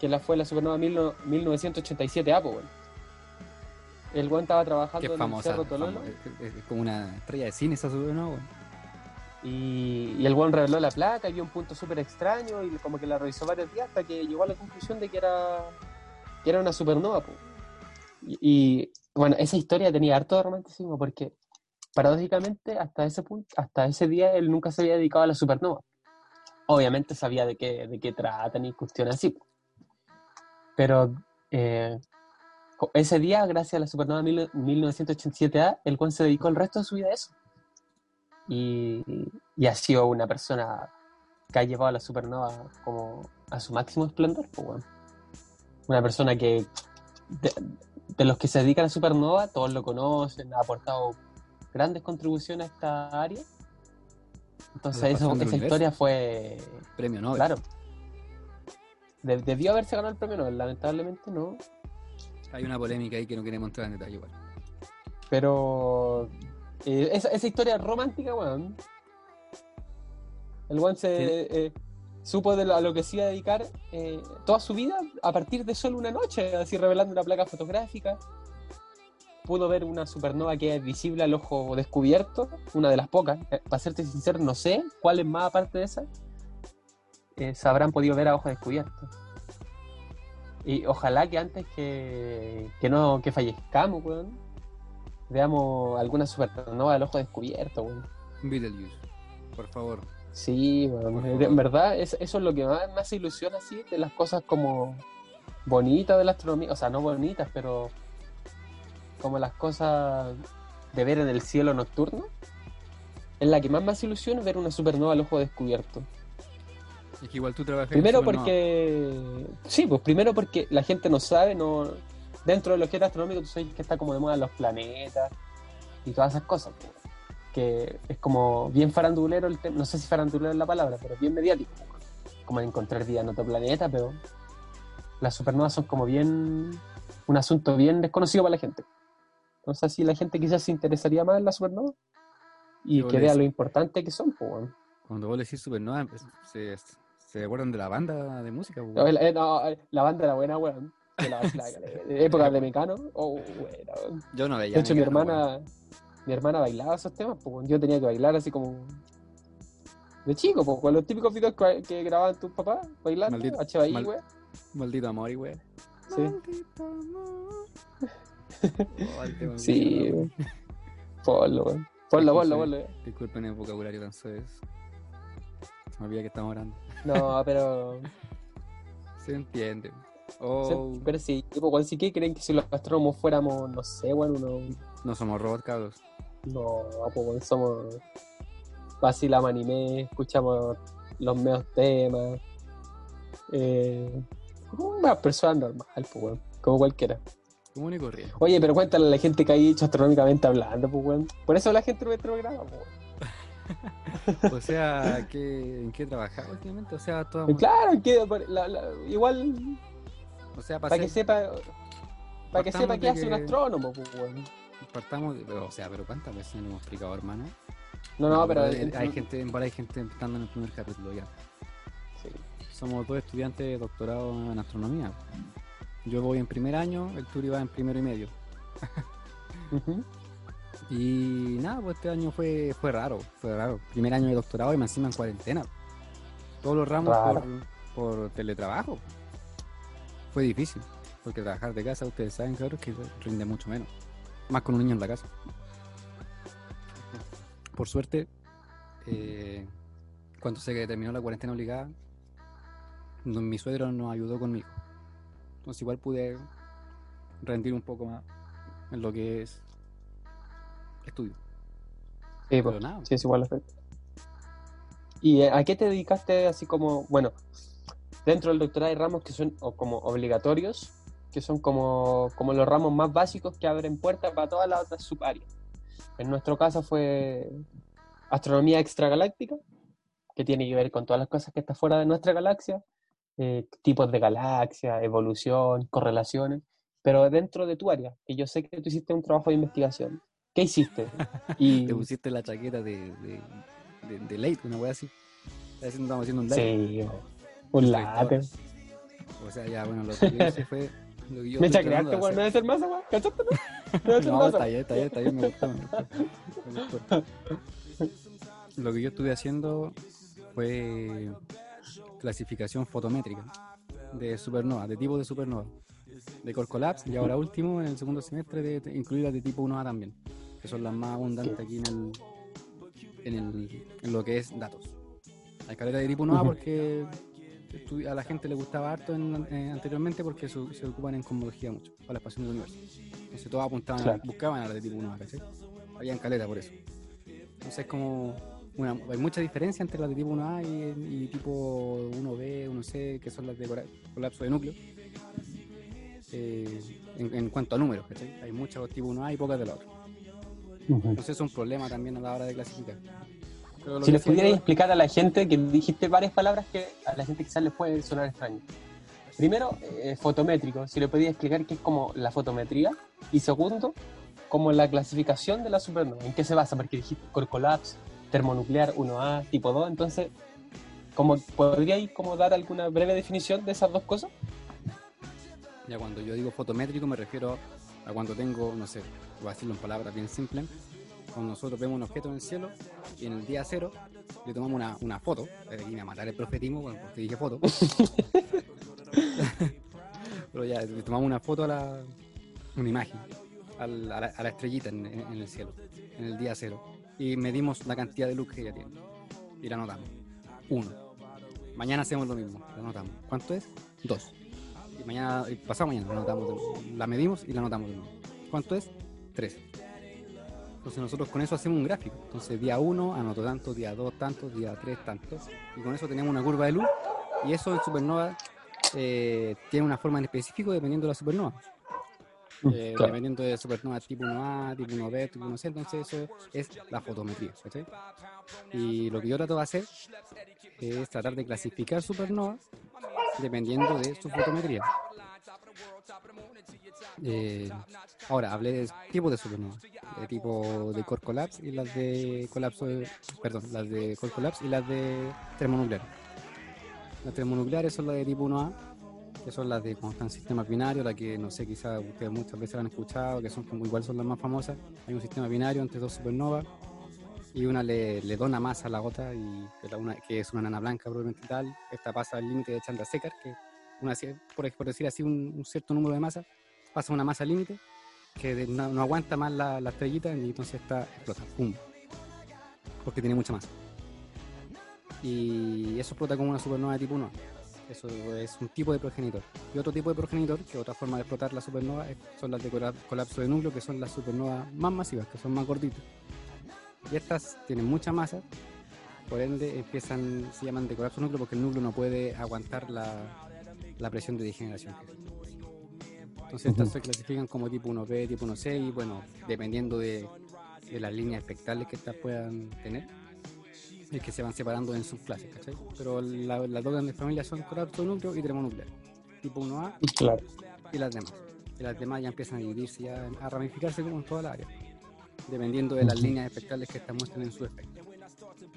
que la fue la supernova mil no- 1987A, po, weón. El weón estaba trabajando es en el famosa. Cerro Tololo es, es como una estrella de cine esa supernova, y, y el weón reveló la placa y vio un punto súper extraño y como que la revisó varios días hasta que llegó a la conclusión de que era, era una supernova. Y, bueno, esa historia tenía harto de romanticismo porque paradójicamente hasta ese punto, hasta ese día él nunca se había dedicado a la supernova. Obviamente sabía de qué, de qué tratan y cuestiones así. Pero eh, ese día, gracias a la supernova mil- 1987A, el weón se dedicó el resto de su vida a eso. Y, y ha sido una persona que ha llevado a la supernova como a su máximo esplendor. weón. Una persona que, de, de los que se dedican a supernova, todos lo conocen, ha aportado grandes contribuciones a esta área. Entonces, eso, esa historia fue. Premio Nobel. Claro. De- debió haberse ganado el premio Nobel, lamentablemente no. Hay una polémica ahí que no queremos entrar en detalle, igual. Pero eh, esa, esa historia romántica, weón. El weón se eh, supo de lo, a lo que se iba a dedicar eh, toda su vida a partir de solo una noche, así revelando una placa fotográfica. Pudo ver una supernova que es visible al ojo descubierto, una de las pocas. Eh, para serte sincero, no sé cuál es más aparte de esa. eh, se habrán podido ver a ojos descubiertos. Y ojalá que antes que, que no que fallezcamos, weón, veamos alguna supernova al ojo descubierto, weón. Por favor. Sí, en verdad es- eso es lo que más me hace ilusión así, de las cosas como bonitas de la astronomía, o sea, no bonitas, pero como las cosas de ver en el cielo nocturno. Es la que más me hace ilusión ver una supernova al ojo descubierto. Es que igual tú trabajas Primero porque. Sí, pues primero porque la gente no sabe, no. Dentro de lo que era astronómico, tú sabes que está como de moda los planetas y todas esas cosas. pues. Que es como bien farandulero el tema. No sé si farandulero es la palabra, pero bien mediático. Como de encontrar vida en otro planeta, pero las supernovas son como bien. Un asunto bien desconocido para la gente. Entonces, así la gente quizás se interesaría más en la supernova y que vea lo importante que son, pues. bueno. Cuando vos decís Supernova, se, se acuerdan de la banda de música. pues. No, el- eh, no, eh, la banda era buena, weón. De la, la- de época de Mecano. Oh, weón. Yo no veía. De hecho, mi Mecano, weón. hermana, mi hermana bailaba esos temas, pues yo tenía que bailar así como de chico, pues, con los típicos videos que, que grababan tus papás, bailando, Maldito- HBI, mal- weón. Maldito amor y wey. Sí. Maldito amor. Oh, Sí, weón. Ponlo, weón. Ponlo, ponlo, ponlo. Disculpen el vocabulario tan suave. Se me olvida que estamos hablando. No, pero. Se entiende. Oh, Pero sí, tipo, weón, sí que creen que si los astrónomos fuéramos, no sé, weón, uno. no somos robots, cabros. No, pues somos. Vacilamos anime, escuchamos los medios temas. Eh, una persona normal, pues como cualquiera. Común y corriente. Oye, pero cuéntale a la gente que hay hecho astronómicamente hablando, pues weón. Por eso la gente no ve programa, pues. O sea, ¿qué, ¿en qué trabajaba últimamente? O sea, todo. Y Claro, que la- la- igual O sea, para que ser- sepa. Para que sepa qué hace un astrónomo, pues weón. Partamos, o sea, pero ¿cuántas veces nos hemos explicado, hermano? No, no, pero. hay, hay gente, en hay gente estando en el primer capítulo ya. Sí. Somos dos estudiantes de doctorado en astronomía. Yo voy en primer año, el Turi va en primero y medio. Y nada, pues este año fue, fue raro, fue raro. Primer año de doctorado y más encima en cuarentena. Todos los ramos por, por teletrabajo. Fue difícil, porque trabajar de casa, ustedes saben, claro, que rinde mucho menos. Más con un niño en la casa. Por suerte, eh, cuando se terminó la cuarentena obligada, mi suegro nos ayudó con mi hijo. Entonces igual pude rendir un poco más en lo que es estudio. Sí, pues. Nada, Sí, es igual a ¿Y eh, a qué te dedicaste así como, bueno, dentro del doctorado hay ramos que son como obligatorios, que son como, como los ramos más básicos que abren puertas para todas las otras subáreas? En nuestro caso fue astronomía extragaláctica, que tiene que ver con todas las cosas que están fuera de nuestra galaxia, eh, tipos de galaxias, evolución, correlaciones, pero dentro de tu área, que yo sé que tú hiciste un trabajo de investigación. ¿Qué hiciste? Y, te pusiste la chaqueta de, de, de, de late, una wea así. Estamos haciendo un late. Sí, un late. O sea, ya, bueno, lo que hice fue. Lo que yo Me chacreaste, weón. Debe ser más, weón. ¿Cachaste, no? No debe hacer- ser No, más. está bien, está bien, está bien, me gustó, me gustó. Me. Lo que yo estuve haciendo fue clasificación fotométrica de supernova, de tipo de supernova. De core collapse y ahora último, en el segundo semestre, de, de incluir las de tipo 1A también, que son las más abundantes aquí en el, en, el, en lo que es datos. Hay caleta de tipo 1A Ujú. porque a la gente le gustaba harto en- eh, anteriormente porque su- se ocupan en cosmología mucho, para la expansión del universo. Entonces todos apuntaban, Claro. buscaban a las de tipo 1A, ¿cachai? Habían caleta por eso. Entonces es como una, hay mucha diferencia entre las de tipo 1A y, y tipo 1B, 1C, que son las de colapso de núcleo. eh, en, en cuanto a números, ¿cachai? Hay muchas de tipo 1A y pocas de la otra. Ujú. Entonces es un problema también a la hora de clasificar. Pero Si les pudierais explicar a la gente que dijiste varias palabras que a la gente quizás les puede sonar extraño. Primero, eh, fotométrico, si le podías explicar qué es como la fotometría. Y segundo, como la clasificación de la supernova. ¿En qué se basa? Porque dijiste core collapse, termonuclear 1A, tipo 2. Entonces, como, ¿podríais como dar alguna breve definición de esas dos cosas? Ya cuando yo digo fotométrico me refiero a cuando tengo, no sé, voy a decirlo en palabras bien simples, Cuando nosotros vemos un objeto en el cielo y en el día cero le tomamos una, una foto, eh, y me a matar el profetismo bueno, porque dije foto. Pero ya, le tomamos una foto a la, una imagen, a la, a la estrellita en, en- en el cielo, en el día cero. Y medimos la cantidad de luz que ella tiene. Y la anotamos. Uno. Mañana hacemos lo mismo, la anotamos. ¿Cuánto es? Dos. Y mañana, y pasado mañana, la anotamos. La medimos y la anotamos de nuevo. ¿Cuánto es? Tres. Entonces nosotros con eso hacemos un gráfico. Entonces día 1 anoto tanto, día 2 tanto, día 3 tanto. Y con eso tenemos una curva de luz. Y eso en supernova eh, tiene una forma en específico dependiendo de la supernova. Eh, Claro. Dependiendo de supernova tipo 1A, tipo 1B, tipo 1C. Entonces eso es la fotometría. Y lo que yo trato de hacer es tratar de clasificar supernova dependiendo de su fotometría. Eh, ahora, hablé de tipos de supernova, de tipo de core collapse y las de colapso, perdón, las de core collapse y las de termonuclear. Las termonucleares son las de tipo 1A, que son las de cuando están sistemas binarios, las que no sé, quizás ustedes muchas veces la han escuchado, que son como igual son las más famosas. Hay un sistema binario entre dos supernovas y una le, le dona masa a la otra y la una, que es una nana blanca probablemente tal. Esta pasa al límite de Chandrasekhar, que una, por, por decir así un, un cierto número de masa, pasa una masa límite que no, aguanta más la, estrellita y entonces está explota, pum, porque tiene mucha masa. Y eso explota como una supernova de tipo 1. Eso es un tipo de progenitor. Y otro tipo de progenitor, que otra forma de explotar la supernova, son las de cola- colapso de núcleo, que son las supernovas más masivas, que son más gorditas. Y estas tienen mucha masa, por ende empiezan, se llaman de colapso de núcleo porque el núcleo no puede aguantar la, la presión de degeneración. Entonces estas se clasifican como tipo 1B, tipo 1C y bueno, dependiendo de, de las líneas espectrales que estas puedan tener, es que se van separando en subclases, ¿cachai? Pero la- las dos grandes familias son colapso núcleo y termonuclear, tipo 1A Claro. y las demás. Y las demás ya empiezan a dividirse, ya a ramificarse como en toda la área, dependiendo de las líneas espectrales que estas muestren en su espectro.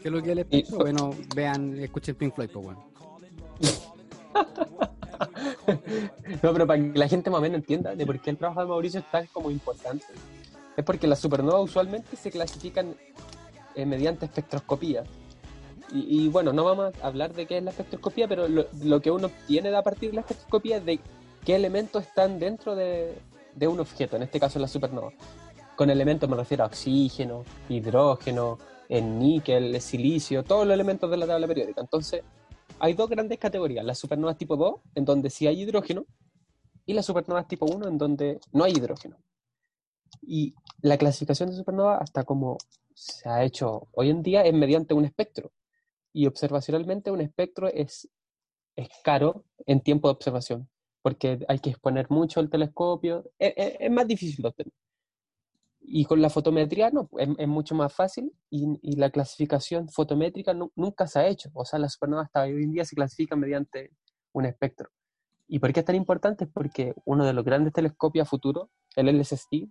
¿Qué es lo que el espectro? Y- Bueno, vean, escuchen Pink Floyd, pues bueno. No, pero para que la gente más o menos entienda de por qué el trabajo de Mauricio es tan como importante, es porque las supernovas usualmente se clasifican eh, mediante espectroscopía. Y, bueno, no vamos a hablar de qué es la espectroscopía, pero lo, que uno obtiene a partir de la espectroscopía es de qué elementos están dentro de, de un objeto, en este caso la supernova. Con elementos me refiero a oxígeno, hidrógeno, el níquel, el silicio, todos los elementos de la tabla periódica. Entonces, hay dos grandes categorías, las supernovas tipo 2, en donde sí hay hidrógeno, y las supernovas tipo 1, en donde no hay hidrógeno. Y la clasificación de supernova, hasta como se ha hecho hoy en día, es mediante un espectro. Y observacionalmente un espectro es, caro en tiempo de observación, porque hay que exponer mucho el telescopio, es, es- es más difícil de obtener. Y con la fotometría no, es, es mucho más fácil y, y la clasificación fotométrica nu- nunca se ha hecho. O sea, las supernovas hasta hoy en día se clasifican mediante un espectro. ¿Y por qué es tan importante? Porque uno de los grandes telescopios a futuro, el LSST,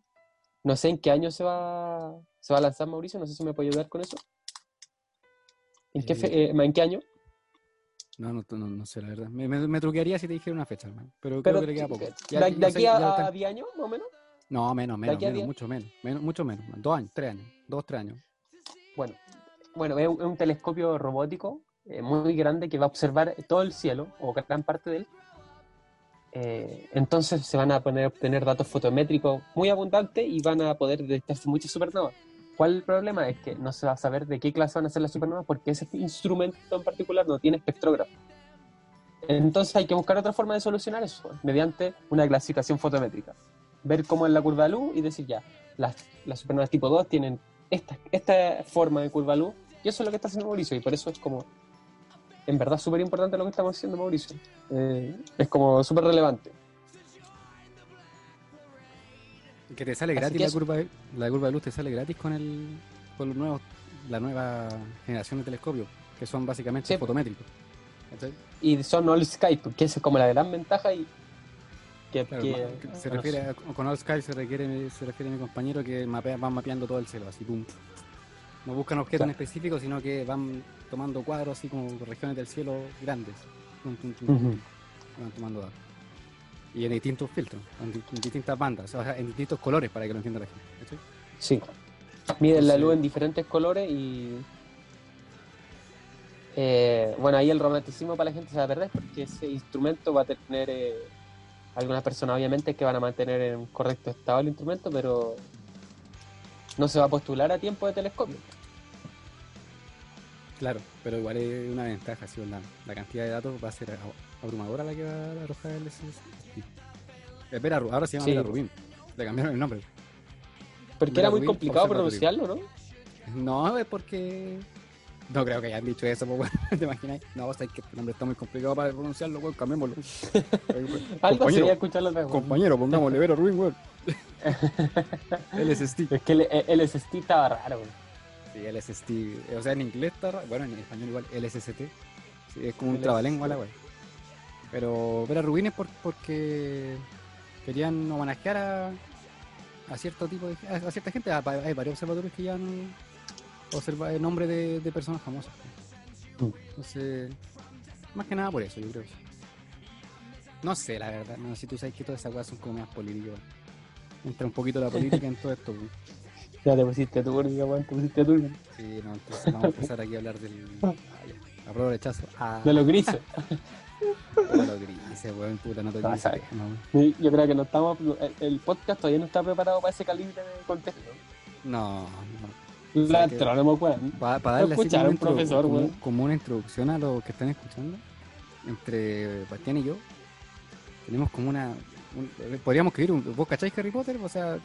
no sé en qué año se va, se va a lanzar Mauricio, no sé si me puede ayudar con eso. ¿En qué, fe- eh, ¿en qué año? No, no, no, no sé, la verdad. Me, me, me truquearía si te dijera una fecha, hermano. Pero, Pero creo que le queda poco. de, Ya- de no sé, aquí a 10 años, más o menos. No, menos, menos, mucho menos, menos. Mucho menos. Dos años, tres años. Dos, tres años. Bueno, bueno es, un, es un telescopio robótico eh, muy grande que va a observar todo el cielo, o gran parte de él. Eh, entonces se van a poner, obtener datos fotométricos muy abundantes y van a poder detectarse muchas supernovas. ¿Cuál el problema? Es que no se va a saber de qué clase van a ser las supernovas porque ese instrumento en particular no tiene espectrógrafo. Entonces hay que buscar otra forma de solucionar eso, mediante una clasificación fotométrica. Ver cómo es la curva de luz y decir ya, las, las supernovas tipo 2 tienen esta, esta forma de curva de luz y eso es lo que está haciendo Mauricio y por eso es como, en verdad, súper importante lo que estamos haciendo Mauricio. Eh, es como súper relevante. Que te sale gratis la eso. curva, de, la curva de luz, te sale gratis con el con los nuevos, la nueva generación de telescopios, que son básicamente Sí. fotométricos. Y son all Skype, que es como la gran ventaja y que, Claro, que- ma- se bueno, refiere a- con All Sky se requiere se refiere a mi compañero que mapea, van mapeando todo el cielo así pum no buscan objetos en Claro. específico sino que van tomando cuadros así como regiones del cielo grandes Tum, tum, tum, Ujú. tum. van tomando datos y en distintos filtros en, di- en distintas bandas o sea en distintos colores para que lo entienda la gente ¿cachai? Sí. Miden la luz en diferentes colores y. eh, bueno, ahí el romanticismo para la gente se va a perder porque ese instrumento va a tener. eh, algunas personas, obviamente, que van a mantener en correcto estado el instrumento, pero. No se va a postular a tiempo de telescopio. Claro, pero igual es una ventaja, sí, la, la cantidad de datos va a ser ab- abrumadora la que va a arrojar el SSD. Es Vera Ru- ahora se llama Sí. Rubin. Le cambiaron el nombre. Porque era muy complicado pronunciarlo, ¿no? No, es porque. No creo que hayan dicho eso, pues bueno, ¿te imaginas? No, o sea, que este nombre está muy complicado para pronunciarlo, weón, cambiémoslo. Algo sería compañero, escucharlo vez. compañero, pongámosle Vera Rubin, weón. LSST. Es que el, el SST estaba raro, güey. Sí, LSST. eh, O sea, en inglés está ra- bueno, en español igual, LSST. Sí, es como un LSST. trabalengua la weón. Pero Vera Rubin es por- porque querían homenajear a, a cierto tipo de a, a cierta gente. Hay varios observatorios que ya han observa el nombre de, de personas famosas. Mm. Entonces, más que nada por eso, yo creo. No sé, la verdad. No sé si tú sabes que todas esas cosas son como más políticas. Entra un poquito la política en todo esto. weón. Ya te pusiste turbio, weón, te pusiste turbio. Sí, no, entonces vamos a empezar aquí a hablar del. Ah, ya. Apruebo rechazo. Ah, De los grises. de lo grises, weón, puta, no te grises, no. Yo creo que no estamos. El, el podcast todavía no está preparado para ese calibre de contexto. No, no. La que- astrónomo, weón. Para darle escuchar como, a un profesor, como- weón. como una introducción a los que están escuchando, entre Bastián y yo, tenemos como una. un- podríamos escribir un. ¿Vos cacháis Harry Potter? O sea,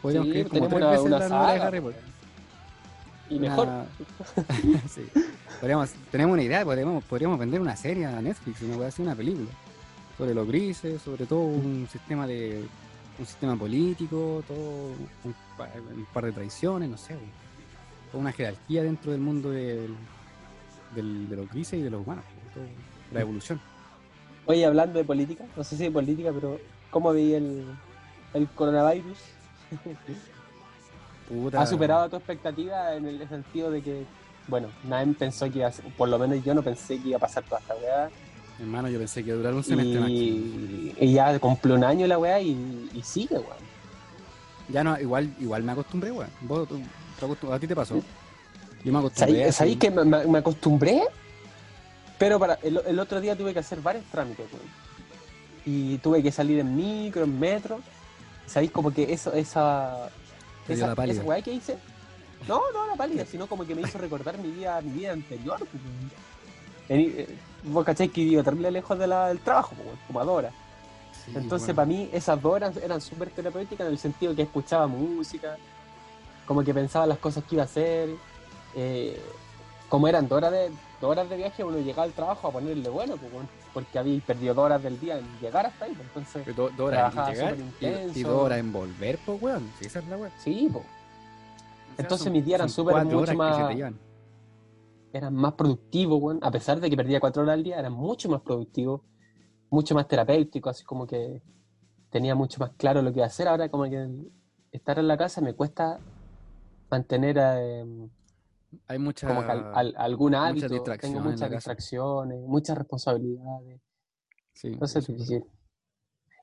podríamos Sí, escribir como tres una- veces una la novela de Harry Potter. Y Una- mejor. sí. Podríamos, tenemos una idea, podríamos, podríamos vender una serie a Netflix, una, así, una película. Sobre los grises, sobre todo un sistema de un sistema político, todo un, pa- un par de traiciones, no sé, wea. Una jerarquía dentro del mundo del, del- de los grises y de los humanos, todo- la evolución. Oye, hablando de política, no sé si de política, pero ¿cómo vi el, el coronavirus? Puta, ¿Ha superado tu expectativa en el sentido de que, bueno, nadie pensó que iba a ser, por lo menos yo no pensé que iba a pasar toda esta weá? Hermano, yo pensé que iba a durar un semestre máximo. Y, y ya cumplió un año la weá y, y sigue, weón. Ya no, igual, igual me acostumbré, weón. Vos, ¿A ti te pasó? Yo me acostumbré. ¿Sabéis así. sabéis que me, acostumbré? Pero para el, el otro día tuve que hacer varios trámites, weón. Y tuve que salir en micro, en metro. ¿Sabéis como que eso, esa. Esa, esa weá que hice? No, no la pálida, sino como que me hizo recordar mi vida, mi vida anterior. pues. En- eh, Vos cacháis que vivo terrible lejos de la- del trabajo, pues, como a dos horas. Sí, Entonces, bueno. para mí, esas dos horas eran súper terapéuticas en el sentido que escuchaba música, como que pensaba las cosas que iba a hacer. eh, como eran dos horas, de, dos horas de viaje, uno llegaba al trabajo a ponerle bueno, pues, porque había perdido dos horas del día en llegar hasta ahí. pues, entonces, Pero do- dos horas en llegar y, dos horas en volver, pues, weón. Sí, esa es la weón. sí, pues, O sea, Entonces son- mis días eran súper mucho más- eran más productivos, bueno, a pesar de que perdía cuatro horas al día, eran mucho más productivos, mucho más terapéuticos, así como que tenía mucho más claro lo que iba a hacer. Ahora como que estar en la casa me cuesta mantener eh, Hay mucha. como que al- al- algún mucha hábito, distracción tengo muchas casa. distracciones, muchas responsabilidades, Sí, entonces es difícil.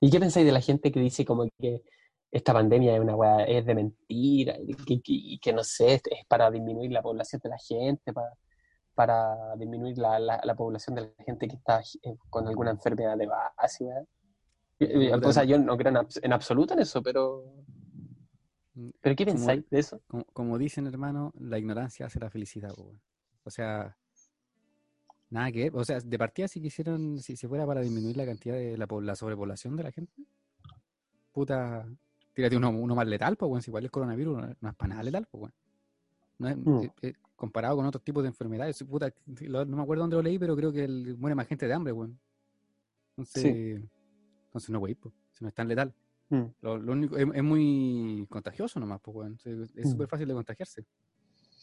¿Y qué pensáis de la gente que dice como que esta pandemia es una weá, es de mentira, y que, que- que no sé, es para disminuir la población de la gente, para, para disminuir la, la, la población de la gente que está eh, con alguna enfermedad de base, weá? Eh, eh, O sea, yo no creo en, abs- en absoluto en eso, pero, pero ¿qué Como- pensáis de eso? Como, como dicen, hermano, la ignorancia hace la felicidad, po. O sea, nada que ver. O sea, de partida, si quisieran, si se fuera para disminuir la cantidad de la, la sobrepoblación de la gente, puta, tírate uno, uno más letal, pues, weón. Si igual el coronavirus no, es para nada letal, pues, weón. No es, Mm. eh, eh, comparado con otros tipos de enfermedades, puta, lo- no me acuerdo dónde lo leí, pero creo que el- muere más gente de hambre, weón. Entonces, entonces no, weón, pues, si no es tan letal. Mm. Lo, lo único, es, es muy contagioso nomás, pues. Es- Mm. súper fácil de contagiarse. O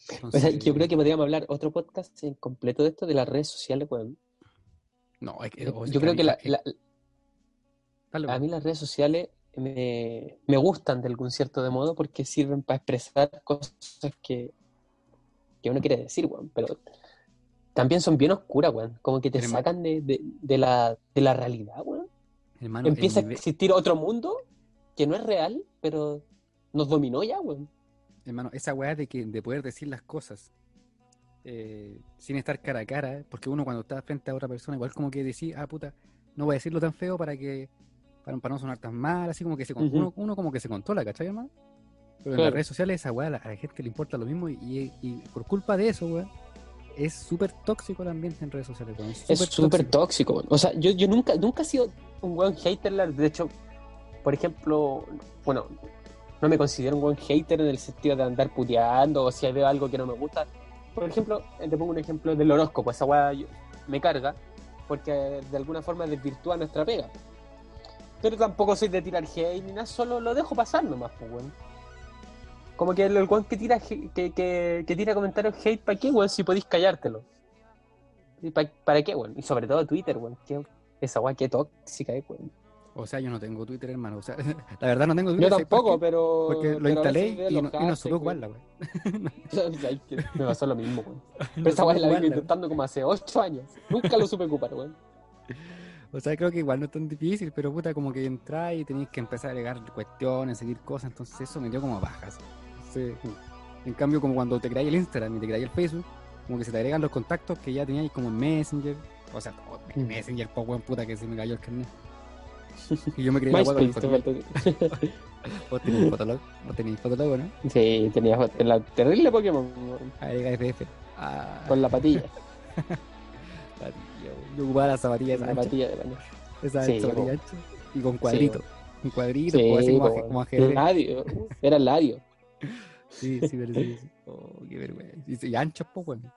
sea, Entonces, yo creo que podríamos hablar otro podcast en completo de esto, de las redes sociales, weón. No, es que, Yo o sea, yo creo que la- la, dale, A weón. mí las redes sociales me, me gustan de algún cierto de modo porque sirven para expresar cosas que, que uno quiere decir, weón. Pero también son bien oscuras, weón. Como que te sacan de, de- de la, de la realidad, weón. Hermano, el Empieza a nivel- existir otro mundo que no es real, pero nos dominó ya, weón. hermano, esa weá de que de poder decir las cosas eh, sin estar cara a cara, porque uno cuando está frente a otra persona, igual como que decía, ah, puta, no voy a decirlo tan feo para que para, para no sonar tan mal, así como que se, Ujú. uno, uno como que se controla, ¿cachai, hermano? Pero en las redes sociales esa weá a la, a la gente le importa lo mismo y, y- y por culpa de eso, weá, es súper tóxico el ambiente en redes sociales, weón. Es súper tóxico, weón. O sea, yo, yo nunca, nunca he sido un weón hater. la- De hecho, por ejemplo, bueno, no me considero un buen hater en el sentido de andar puteando o si veo algo que no me gusta. Por ejemplo, eh, te pongo un ejemplo del horóscopo. Esa weá me carga porque de alguna forma desvirtúa nuestra pega. Pero tampoco soy de tirar hate ni nada, solo lo dejo pasar nomás, pues, weón. Como que el, weón que tira, que, que, que tira comentarios hate, ¿para qué, weón? Si podéis callártelo. ¿Y pa- ¿Para qué, weón? Y sobre todo Twitter, weón. Esa weá, qué tóxica weón. O sea, yo no tengo Twitter, hermano. O sea, la verdad no tengo Yo Twitter. ¿sabes por tampoco, qué? pero. Porque lo pero instalé y no, y no supe jugarla, que Me pasó lo mismo, weón. Pero No esa la vengo intentando como hace 8 años. Nunca lo supe ocupar, weón. O sea, creo que igual no es tan difícil, pero puta, como que entrar y tenéis que empezar a agregar cuestiones, seguir cosas, entonces eso me dio como bajas. Entonces, en cambio, como cuando te creáis el Instagram y te creáis el Facebook, como que se te agregan los contactos que ya teníais como en Messenger, o sea, Mm. Messenger, po, weón, puta, que se me cayó el carnet. Y yo me creía la Fotolog. faltó. Vos tenéis Fotolog, vos tenéis Fotolog, ¿no? Sí, tenía la terrible Pokémon, weón. Agrega FF. Ah, Con la patilla. la- yo, ocupaba las zapatillas La patilla de la noche. esas Sí, zapatillas po. anchas, y con cuadritos. Un cuadrito, Sí, así como, po, como ajedrez. Lario. Era Lario. Sí, sí, pero sí, sí. Oh, qué vergüenza. Y, anchos, pues, weón.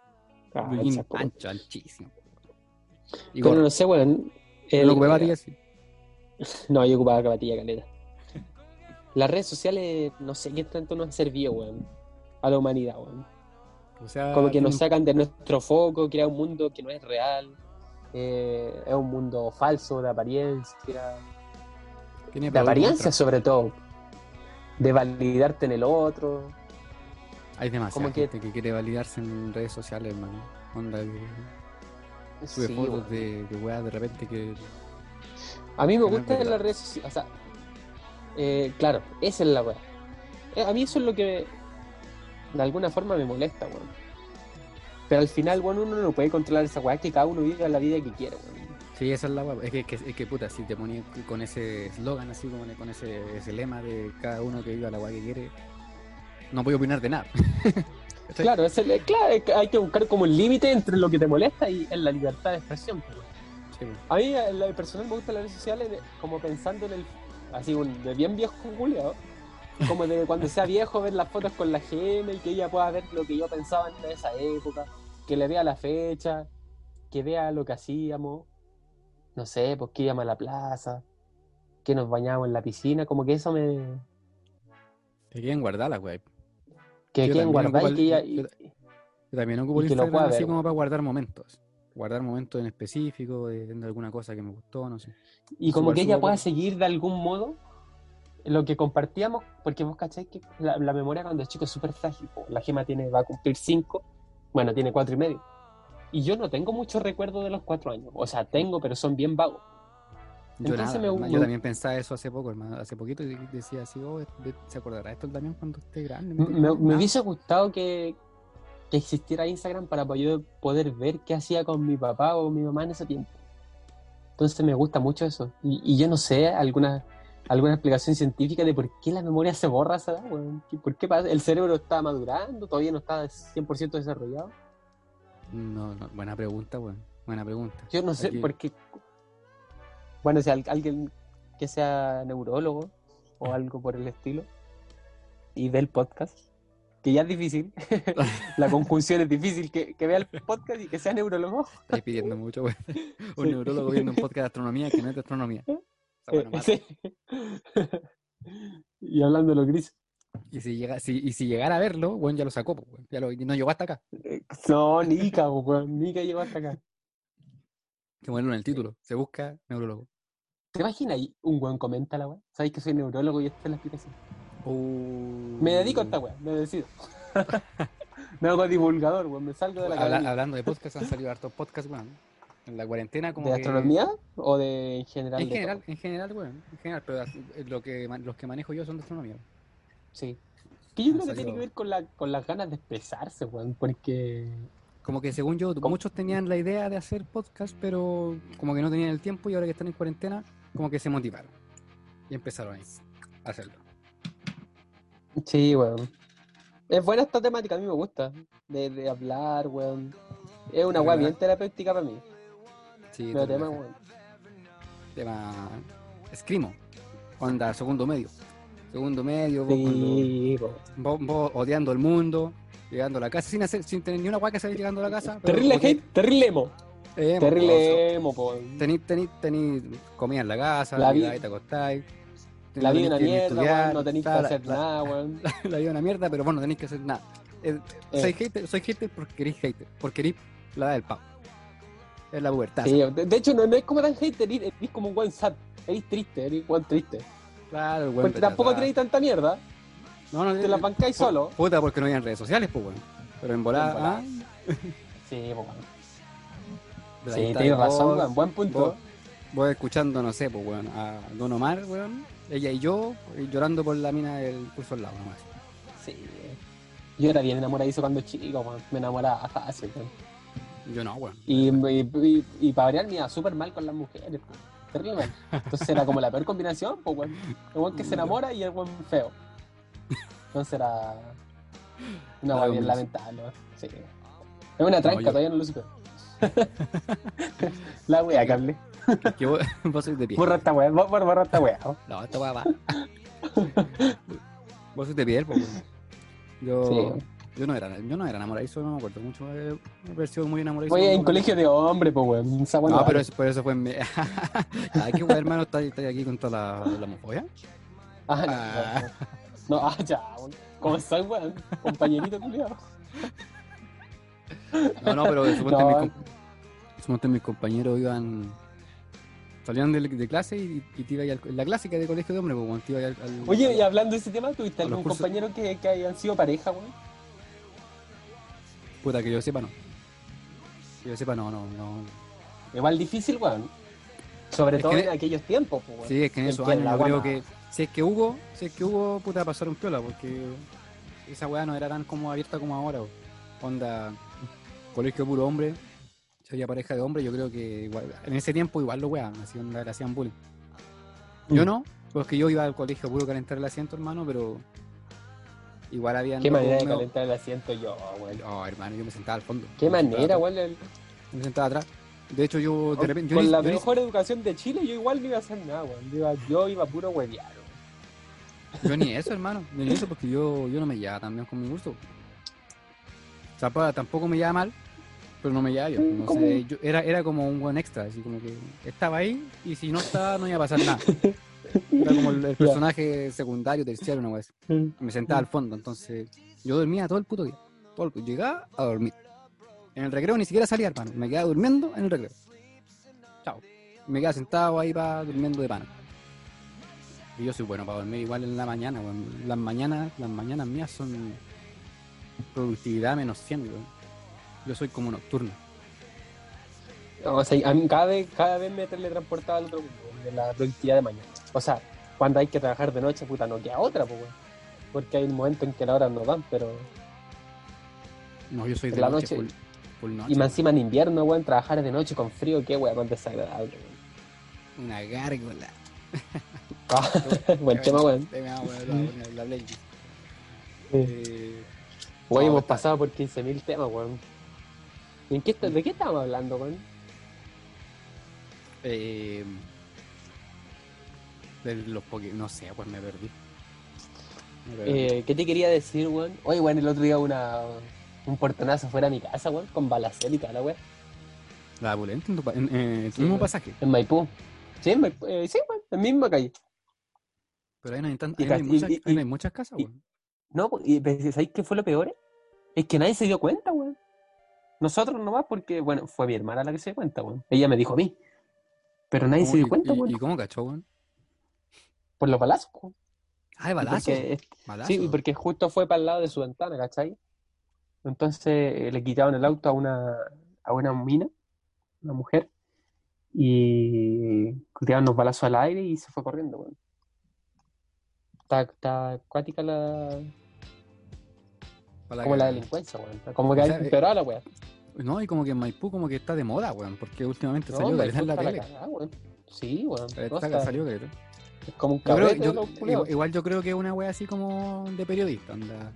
Ah, ancho, anchísimo. Y Pero no sé, weón. Yo el- lo ocupé batillas, sí. No, yo ocupaba capatilla caleta. Las redes sociales, no sé qué tanto nos han servido, weón. A la humanidad, weón. O sea, Como que nos sacan de nuestro foco, crea un mundo que no es real. eh, es un mundo falso, de apariencia. De apariencia, sobre todo. De validarte en el otro. Hay demasiada como que- gente que quiere validarse en redes sociales, hermano. Onda que sube Sí, fotos de, de weas de repente que. A mí me gusta en las redes sociales. O sea, eh, claro, esa es la weá. Eh, A mí eso es lo que de alguna forma me molesta, weón. Pero al final, bueno, uno no puede controlar esa weá, que cada uno vive la vida que quiere, weón. Sí, esa es la wea. Es que, es que puta, si te ponías con ese eslogan, así como con ese, ese lema de cada uno que viva la wea que quiere, no voy a opinar de nada. Claro, es el- claro, hay que buscar como el límite entre lo que te molesta y en la libertad de expresión. pues, weón. Sí. A mí, en lo personal, me gustan las redes sociales de- como pensando en el. Así, un- de bien viejo culiao. Como de cuando sea viejo, ver las fotos con la gente y que ella pueda ver lo que yo pensaba en esa época. Que le vea la fecha, que vea lo que hacíamos. No sé, pues que íbamos a la plaza, que nos bañábamos en la piscina. Como que eso me. Te quieren guardar la wea. Que quieren guardar y que ella. el- y- yo- Yo también ocupo el Instagram así ver, como para guardar momentos. Guardar momentos en específico, de, de alguna cosa que me gustó, no sé. Y como Súper, que ella pueda seguir de algún modo lo que compartíamos, porque vos cacháis que la, la memoria cuando es chico es súper frágil. La gema tiene, va a cumplir cinco, bueno, tiene cuatro y medio. Y yo no tengo muchos recuerdos de los cuatro años. O sea, tengo, pero son bien vagos. Yo, Entonces nada, me- yo también pensaba eso hace poco, hermano. Hace poquito y decía así, oh, ¿se acordará esto Damián cuando esté grande? Me, me- me hubiese gustado que, que existiera Instagram para yo poder ver qué hacía con mi papá o mi mamá en ese tiempo. Entonces me gusta mucho eso. Y, y yo no sé alguna, alguna explicación científica de por qué la memoria se borra esa edad, weón. ¿Qué- ¿Por qué pasa? ¿El cerebro está madurando? ¿Todavía no está 100% desarrollado? No, no, buena pregunta. Buena pregunta. Yo no sé Aquí- por qué. Bueno, si al- alguien que sea neurólogo o algo por el estilo y ve el podcast, que ya es difícil, la conjunción es difícil, que, que vea el podcast y que sea neurólogo. Estáis pidiendo mucho, weón. Un Sí. neurólogo viendo un podcast de astronomía que no es de astronomía. Eh, mata. sí. y hablando de lo gris. Y si, llega, si, y si llegara a verlo, weón, ya lo sacó, pues, weón. Ya lo, no llegó hasta acá. eh, No, Nika, weón. Nika llegó hasta acá. Que bueno en el título. Se busca neurólogo. ¿Te imaginas ahí un weón comenta la weá? ¿Sabéis que soy neurólogo y esta es la explicación? Uh. Me dedico a esta weá, me decido. me hago divulgador, weón. Me salgo de la Habla- hablando de podcast, han salido hartos podcasts, weón. En la cuarentena, como ¿De que- astronomía o de en general? En de general, en general, weón. En general, pero lo que, los que manejo yo son de astronomía. Sí. que yo creo que tiene que ver con, la, con las ganas de expresarse, weón, porque... Como que según yo, ¿Cómo? muchos tenían la idea de hacer podcast, pero como que no tenían el tiempo y ahora que están en cuarentena, como que se motivaron. Y empezaron a hacerlo. Sí, weón. Es buena esta temática, a mí me gusta. De, de hablar, weón. Es una weá bien terapéutica para mí. Sí, Pero tema, weón. tema escrimo. Onda, segundo medio. Segundo medio, vos, Sí, cuando- vos, vos odiando el mundo, llegando a la casa, sin hacer, sin tener ni una guay que hacer llegando a la casa. pero Terrible odi- hate, terrible emo. Terrible emo, po. Tení, tení, tení comida en la casa, La la vi- vida te acostáis. La vida una tenés mierda, estudiar, weón. No tenéis que la- hacer la- nada, weón. La vida es una mierda, pero vos no tenéis que hacer nada. Eh, Eh. Soy hater, soy hater porque queréis hater, porque queréis la edad del pavo. Es la pubertad. Sí, de, de hecho, no, no es como tan hate, eres, eres como un weón sad. Eres triste, eres un triste. Claro, el weón Porque tampoco tenéis tanta mierda. No, no, Te la bancáis pu- solo. Puta, porque no habían redes sociales, pues, weón. Pero en volada, En volada. ah, Sí, ahí Sí, tienes razón, weón. Buen punto. vos- Voy escuchando, no sé, pues, weón, a Don Omar, weón, ella y yo, llorando por la mina del curso al lado, nomás. Sí. Yo era bien enamoradizo cuando chico, weón. Me enamoraba fácil, weón. Yo no, weón. Y, y, y, y para variar me iba súper mal con las mujeres, po. Terrible. Entonces era como la peor combinación, pues, weón. El weón que se enamora y el weón feo. Entonces era una La weón bien lamentable, weón. Sí. Es una tranca, yo- todavía no lo supe. la wea, Carly. Que vos, vos sois de piel. Borra esta wea, borra, borra esta wea. ¿no? Esta weá va. vos sois de piel, pues. Yo, Sí. yo no era, yo no era enamoradizo, no me acuerdo mucho. de haber sido muy enamoradizo. Oye, en colegio de hombre, pues, weón. No, pero eso, pero eso fue en mi... Ay, qué weón, hermano, estás estás aquí con toda la, la homofobia. Ah, no, Ah. no, no. Ah, ya. ¿Cómo estás, weón? Compañerito, culiado. No, no, pero suponte, No. mis, suponte mis compañeros iban. Salían de, de clase y, y te iba ahí al, la clásica de colegio de hombre, pues, te iba ahí al, al- Oye, y hablando de ese tema, ¿tuviste algún cursos- compañero que, que hayan sido pareja, weón? Puta, que yo sepa, no. Que yo sepa, no, no, no. Igual difícil, weón. Sobre Es todo que- en aquellos tiempos, pues, weón. Sí, es que en esos años yo creo que. Si es que hubo, si es que hubo, puta, pasaron piola, porque esa weá no era tan como abierta como ahora, weón. Onda, colegio puro hombre, si había pareja de hombre, yo creo que igual, en ese tiempo igual lo weón, así onda, le hacían bullying. Yo Mm. no, porque yo iba al colegio puro calentar el asiento, hermano, pero igual había. Qué manera de calentar el asiento yo, weón. Oh, hermano, yo me sentaba al fondo. Qué manera, weón. Me sentaba atrás. De hecho, yo de repente. Yo Con la yo mejor educación de Chile, yo igual no iba a hacer nada, weón. Yo iba, yo iba puro huevear. Yo ni eso, hermano. Yo ni eso porque yo, yo no me llevaba tan bien con mi gusto. O sea, pa- tampoco me llevaba mal, pero no me llevaba bien. No sé, yo, era, era como un buen extra, así como que estaba ahí y si no estaba no iba a pasar nada. Era como el, el personaje secundario, terciario, una vez. Me sentaba al fondo, entonces yo dormía todo el puto día. Todo el- llegaba a dormir. En el recreo ni siquiera salía, hermano. Me quedaba durmiendo en el recreo. Chao. Me quedaba sentado ahí para durmiendo de pana. Y yo soy bueno para dormir igual en la mañana, weón. Las mañanas, las mañanas mías son productividad menos 100, weón. Yo soy como nocturno. No, o sea, a mí cada vez, cada vez me teletransportaba al otro mundo, de la productividad de mañana. O sea, cuando hay que trabajar de noche, puta, no queda otra, pues. Porque hay un momento en que las horas no dan, pero. No, yo soy de la noche, noche. full, full noche. Y más encima en invierno, weón, trabajar de noche con frío, qué weón, más desagradable, weón. Una gárgola. Ah, Buen tema, weón. Tema. Eh, hemos pasado por 15.000 temas, weón. ¿Y en qué, est- ¿De qué estábamos hablando, weón? Eh, de los Poké, no sé, pues me perdí. Me perdí. Eh, ¿Qué te quería decir, weón? Oye, weón, el otro día una, un portonazo fuera de mi casa, weón, con balacel y toda la weón, la Pulenta en tu, en, eh, en tu Sí, mismo weón. pasaje. en Maipú. Sí, en Maipú, eh, sí, weón, en la misma calle. Pero ahí no hay, tan- Y ahí no hay muchas, y- ahí no hay muchas casas, weón. No, pues, y ¿sabéis qué fue lo peor? Es que nadie se dio cuenta, weón. Nosotros nomás, porque, bueno, fue mi hermana la que se dio cuenta, weón. Ella me dijo a mí. Pero nadie ¿Cómo- se dio cuenta, weón. ¿Y cómo cachó, weón? Por los balazos, weón. Ah, de Y balazo. porque- balazo. Sí, porque justo fue para el lado de su ventana, ¿cachai? Entonces eh, le quitaron el auto a una, a una mina, una mujer, y tiraron los balazos al aire y se fue corriendo, weón. Está, está acuática la, Como la delincuencia, weón. Como que O hay sea, que eh, empeorar la weá. No, y como que en Maipú como que está de moda, weón, porque últimamente No, salió en la tele. cagada, weón. Sí, weón. Está- No, salió caleta. es como un los igual, yo creo que es una wea así como de periodista, onda.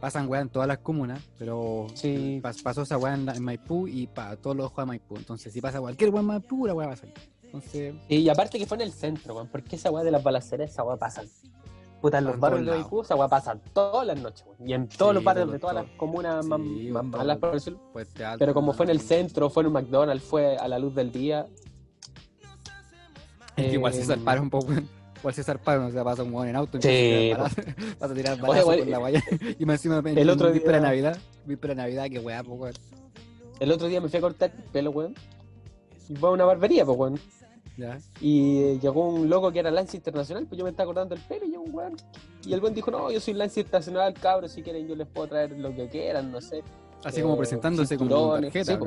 Pasan weá en todas las comunas, pero Sí. pas- pasó esa weá en, Maipú y para todos los ojos de Maipú. Entonces, si pasa cualquier weá en Maipú, la weá va a salir. Entonces, Sí, y aparte que fue en el centro, weón. Porque esa weá de las balaceras, esa weá pasan. Puta, en los barrios de. Maipú, esa weá pasa todas las noches, weón. Y en todos Sí, los barrios de todas todo. las comunas más, Sí, más malas, por decirlo. pues Pero como fue en el centro, fue en un McDonald's, fue a la luz del día. Que igual se Eh, zarparon un poco, weón. Igual se zarparon, o sea, pasa un en auto Sí, a tirar vas a tirar igual, con la guaya. Y más encima en el otro víspera de día- Navidad, víspera de Navidad, que weá. El otro día me fui a cortar el pelo, weón. Y fue a una barbería, pues, weón. Ya. Y eh, llegó un loco que era Lance Internacional, pues yo me estaba cortando el pelo y llegó un weón. Y el weón dijo, no, yo soy Lance Internacional, cabros, si quieren yo les puedo traer lo que quieran, no sé. Así Eh, como presentándose como una tarjeta, sí,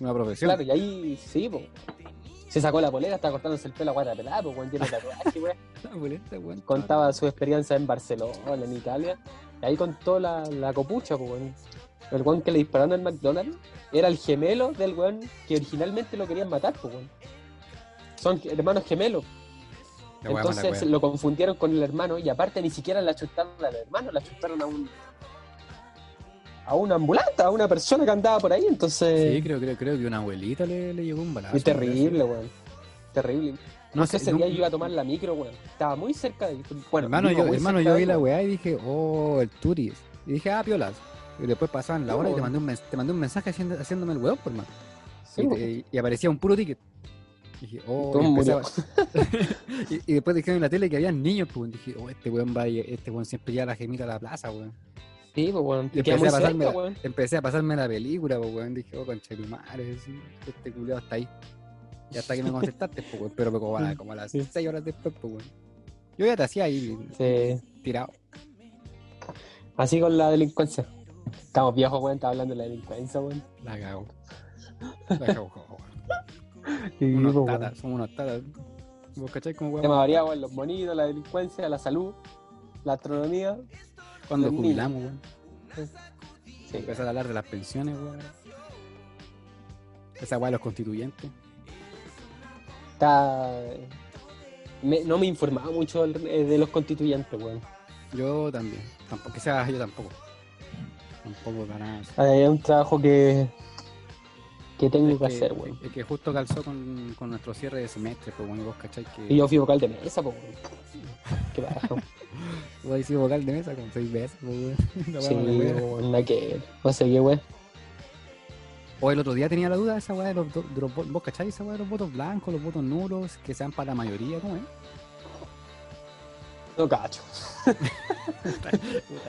una, profesión. Claro, y ahí sí, pues. Se sacó la polera, estaba cortándose el pelo a guata pelada, pues, weón, de tatuaje, weón. Boleta, weón. Contaba su experiencia en Barcelona, en Italia. Y ahí contó la, la copucha, pues, weón. El weón que le dispararon en McDonald's era el gemelo del weón que originalmente lo querían matar, pues, weón. Son hermanos gemelos. La Entonces lo confundieron con el hermano y aparte ni siquiera la chutaron al hermano, la chutaron a un a una ambulante, a una persona que andaba por ahí, entonces Sí, creo, creo, creo que una abuelita le, le llegó un balazo. es terrible, weón. Terrible. No sé, ese no- día yo iba a tomar la micro, weón. Estaba muy cerca de Bueno, hermano, yo, hermano, yo vi la weá y dije, oh, el turis. Y dije, ah, piolas. Y después pasaban la hora y te mandé un, te mandé un mensaje haciéndome el weón, por más. Sí, y, weón. te- y aparecía un puro ticket. Dije, oh, y, murió. empezaba- y, y después dijeron en la tele que había niños, pues dije, oh, este weón va, este weón siempre lleva la gemita a la plaza, weón. Sí, pues, weón. Y empecé a, pasarme cerca, la, empecé a pasarme la película, pues weón. Dije, oh, concha tu madre, sí, este culiado está ahí. Y hasta que me contestaste, pues weón, pero como a, la- como a las Sí. 6 horas después, pues weón. Yo ya te hacía ahí Sí. tirado. Así con la delincuencia. Estamos viejos, weón. Estaba hablando de la delincuencia, weón. La cago. La cago, Unos tatas, somos unos tatas. ¿Vos cacháis cómo Tema variado, weón. Los bonitos, la delincuencia, la salud, la astronomía. Cuando jubilamos, weón. Sí. Empezar a hablar de las pensiones, weón. Esa weá de los constituyentes. Está... me- no me informaba mucho eh, de los constituyentes, weón. Yo también. Tampoco, que sea yo tampoco. Tampoco para nada. Es un trabajo que, que tengo Es que, que, hacer, weón. es que justo calzó con, con nuestro cierre de semestre, pues bueno, vos cacháis que. Y yo fui vocal de mesa, pues, weón. Qué bajo. Vos sido vocal de mesa con seis veces, pues weón. La weá sí, weón, nada que... No sé qué, weón. O el otro día tenía la duda de esa weá de los, de los vo- ¿Vos cacháis esa weá de los votos blancos, los votos nulos, que sean para la mayoría? ¿Cómo es? No cacho.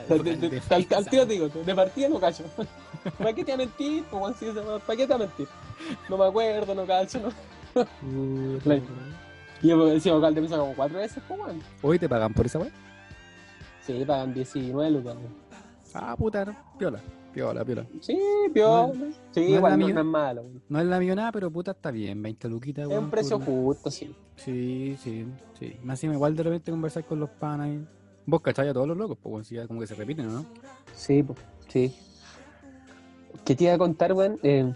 De- de- de- Al al tiro te digo, de partida no cacho. ¿Para qué te a mentir? Pues, weón, ¿Para qué te a mentir? No me acuerdo, no cacho, no. Y yo he sido vocal de mesa como cuatro veces, pues, weón. ¿Hoy te pagan por esa weá? Sí, pagan 19 lucas. weón. Ah, puta, no. piola, piola, piola. Sí, piola. No Sí, es igual no, no es malo. No es la millonada, pero puta está bien, 20 luquitas, Es un precio justo, sí. Sí, sí, sí. Más encima igual de repente conversar con los panas y... Vos cacháis a todos los locos, pues bueno, si ya como que se repiten, ¿no? Sí, po, sí. ¿Qué te iba a contar, weón? Eh,